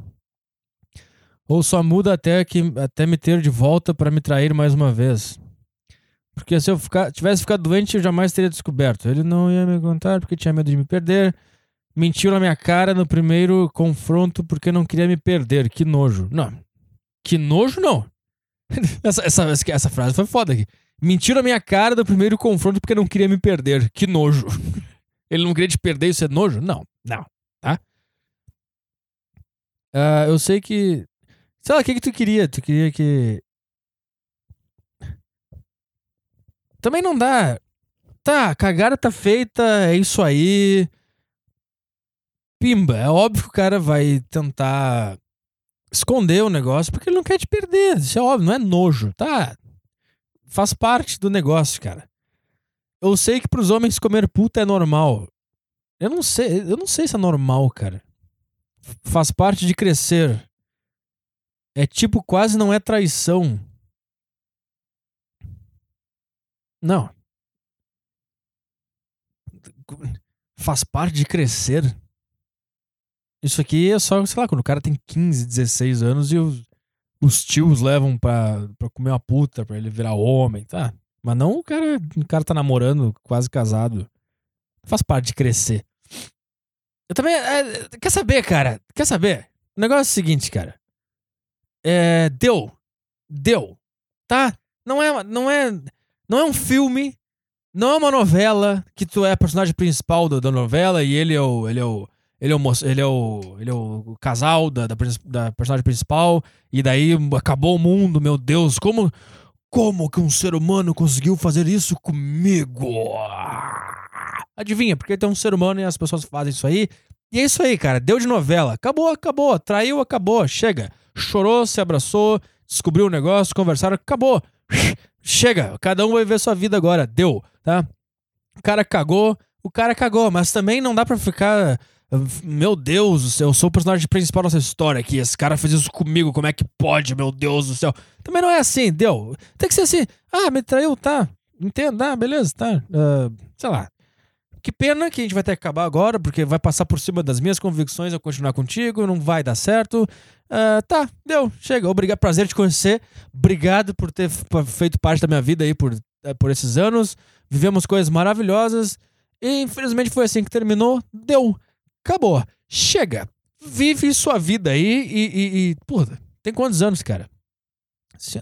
Ou só muda até, que, até me ter de volta pra me trair mais uma vez? Porque se eu ficar, tivesse ficado doente, eu jamais teria descoberto. Ele não ia me contar porque tinha medo de me perder. Mentiu na minha cara no primeiro confronto porque não queria me perder. Que nojo. Não. Que nojo, não. *laughs* essa, essa, essa frase foi foda aqui. Mentiu na minha cara do primeiro confronto porque não queria me perder. Que nojo. *laughs* Ele não queria te perder isso é nojo? Não, não, tá? Ah, eu sei que. Sei lá, o que, que tu queria? Tu queria que. Também não dá. Tá, cagada tá feita, é isso aí. Pimba, é óbvio que o cara vai tentar esconder o negócio porque ele não quer te perder. Isso é óbvio, não é nojo, tá? Faz parte do negócio, cara. Eu sei que pros homens comer puta é normal. Eu não sei, eu não sei se é normal, cara. Faz parte de crescer. É tipo, quase não é traição. Não. Faz parte de crescer. Isso aqui é só, sei lá, quando o cara tem 15, 16 anos e os, os tios levam pra, pra comer uma puta, pra ele virar homem, tá? Mas não o cara, o cara tá namorando, quase casado. Faz parte de crescer. Eu também. é, quer saber, cara? Quer saber? O negócio é o seguinte, cara. É. Deu. Deu. Tá? Não é. Não é. Não é um filme. Não é uma novela que tu é a personagem principal do- da novela e ele é o. Ele é o. Ele é o, ele é o, ele é o casal da, da, da personagem principal, e daí acabou o mundo, meu Deus, como, como que um ser humano conseguiu fazer isso comigo? Adivinha, porque tem um ser humano e as pessoas fazem isso aí. E é isso aí, cara. Deu de novela. Acabou, acabou. Traiu, acabou. Chega. Chorou, se abraçou, descobriu o negócio, conversaram, acabou. Chega. Cada um vai ver sua vida agora. Deu, tá? O cara cagou, o cara cagou, mas também não dá pra ficar. Meu Deus do céu, eu sou o personagem principal dessa história aqui. Esse cara fez isso comigo, como é que pode, meu Deus do céu? Também não é assim, deu. Tem que ser assim. Ah, me traiu, tá. Entendo, ah, beleza, tá. Ah, sei lá. Que pena que a gente vai ter que acabar agora, porque vai passar por cima das minhas convicções eu continuar contigo, não vai dar certo. Ah, tá, deu, chega. Obrigado, prazer te conhecer. Obrigado por ter feito parte da minha vida aí por, eh, por esses anos. Vivemos coisas maravilhosas. E infelizmente foi assim que terminou. Deu. Acabou. Chega. Vive sua vida aí e. e, e tem quantos anos, cara?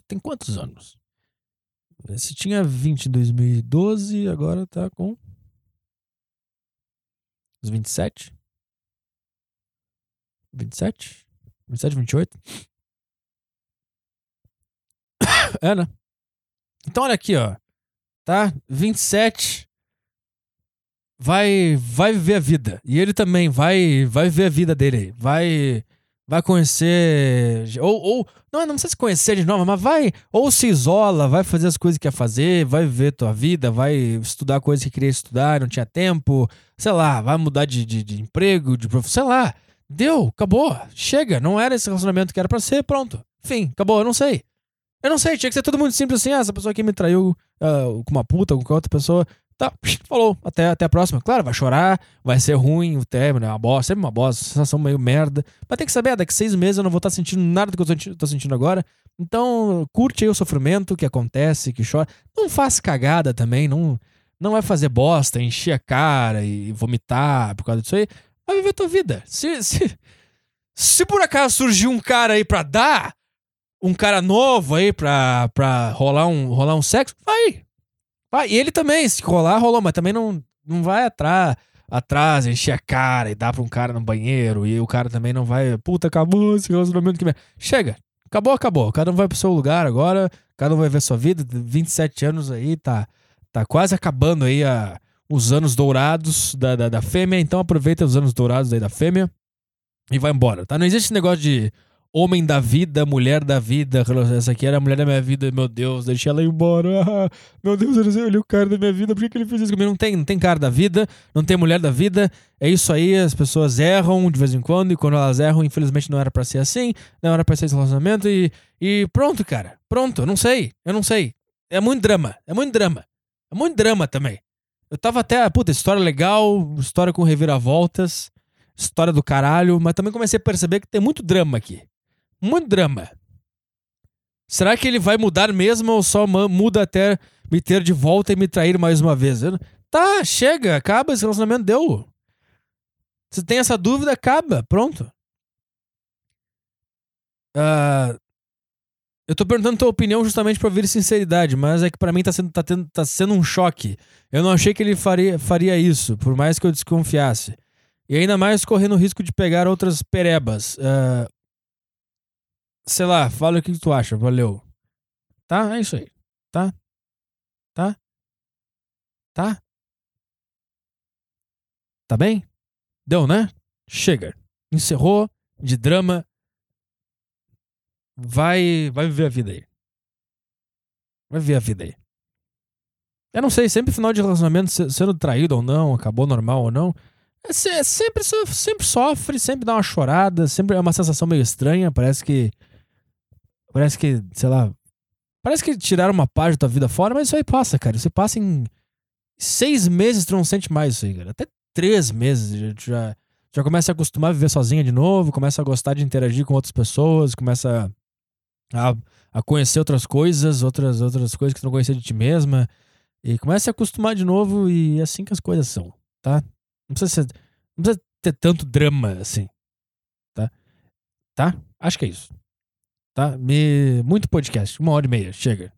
Tem quantos anos? Você tinha 20 em 2012, agora tá com. Uns 27? 27? 27, 28? É, né? Então olha aqui, ó. Tá? 27 vai vai viver a vida. E ele também vai vai viver a vida dele. Vai vai conhecer ou, ou não, não precisa se conhecer de novo, mas vai ou se isola, vai fazer as coisas que quer fazer, vai viver tua vida, vai estudar coisas que queria estudar, não tinha tempo, sei lá, vai mudar de, de, de emprego, de profissão, sei lá. Deu, acabou, chega, não era esse relacionamento que era pra ser, pronto. Fim, acabou, eu não sei. Eu não sei, tinha que ser todo mundo simples assim, ah, essa pessoa aqui me traiu ah, com uma puta, com qualquer outra pessoa. Tá, falou, até, até a próxima. Claro, vai chorar, vai ser ruim o término, é uma bosta, sempre uma bosta, sensação meio merda. Mas tem que saber, ah, daqui seis meses eu não vou estar sentindo nada do que eu tô sentindo agora. Então, curte aí o sofrimento que acontece, que chora. Não faz cagada também, não, não vai fazer bosta, encher a cara e vomitar por causa disso aí. Vai viver tua vida. Se, se, se por acaso surgir um cara aí pra dar, um cara novo aí pra, pra rolar, um, rolar um sexo, vai. Vai. E ele também, se rolar, rolou, mas também não, não vai atrás, atrás, encher a cara e dar pra um cara no banheiro. E o cara também não vai, puta, acabou esse relacionamento que merda. Chega. Acabou, acabou. Cada um vai pro seu lugar agora, cada um vai ver sua vida. 27 anos aí, tá, tá quase acabando aí a, os anos dourados da, da, da fêmea, então aproveita os anos dourados aí da fêmea e vai embora, tá? Não existe negócio de homem da vida, mulher da vida. Essa aqui era a mulher da minha vida, meu Deus, deixei ela ir embora. Ah, meu Deus, ele é o cara da minha vida, por que, que ele fez isso comigo? Não tem, não tem cara da vida, não tem mulher da vida. É isso aí, as pessoas erram de vez em quando, e quando elas erram, infelizmente não era pra ser assim, não era pra ser esse relacionamento, e, e pronto, cara. Pronto, eu não sei, eu não sei. É muito drama, é muito drama. É muito drama também. Eu tava até, puta, história legal, história com reviravoltas, história do caralho, mas também comecei a perceber que tem muito drama aqui. Muito drama. Será que ele vai mudar mesmo ou só muda até me ter de volta e me trair mais uma vez? Eu- Tá, chega, acaba esse relacionamento, deu. Se tem essa dúvida, acaba, pronto. Ah, eu tô perguntando tua opinião justamente pra ouvir sinceridade, mas é que pra mim tá sendo, tá, tendo, tá sendo um choque. Eu não achei que ele faria, faria isso, por mais que eu desconfiasse. E ainda mais correndo o risco de pegar outras perebas. Ah, sei lá, fala o que tu acha, valeu. Tá? É isso aí. Tá? Tá? Tá? Tá bem? Deu, né? Chega. Encerrou de drama. Vai, vai viver a vida aí. Vai viver a vida aí. Eu não sei, sempre final de relacionamento, se- sendo traído ou não, acabou normal ou não, é se- sempre, sempre sofre, sempre dá uma chorada, sempre é uma sensação meio estranha, parece que Parece que, sei lá. Parece que tiraram uma parte da tua vida fora, mas isso aí passa, cara. Você passa em seis meses, tu não sente mais isso aí, cara. Até três meses. Já, já, começa a acostumar a viver sozinha de novo, começa a gostar de interagir com outras pessoas, começa a, a conhecer outras coisas, outras, outras coisas que tu não conhecia de ti mesma. E começa a acostumar de novo e é assim que as coisas são, tá? Não precisa, ser, não precisa ter tanto drama assim, tá? Tá? Acho que é isso. Tá? Me... Muito podcast, uma hora e meia, chega.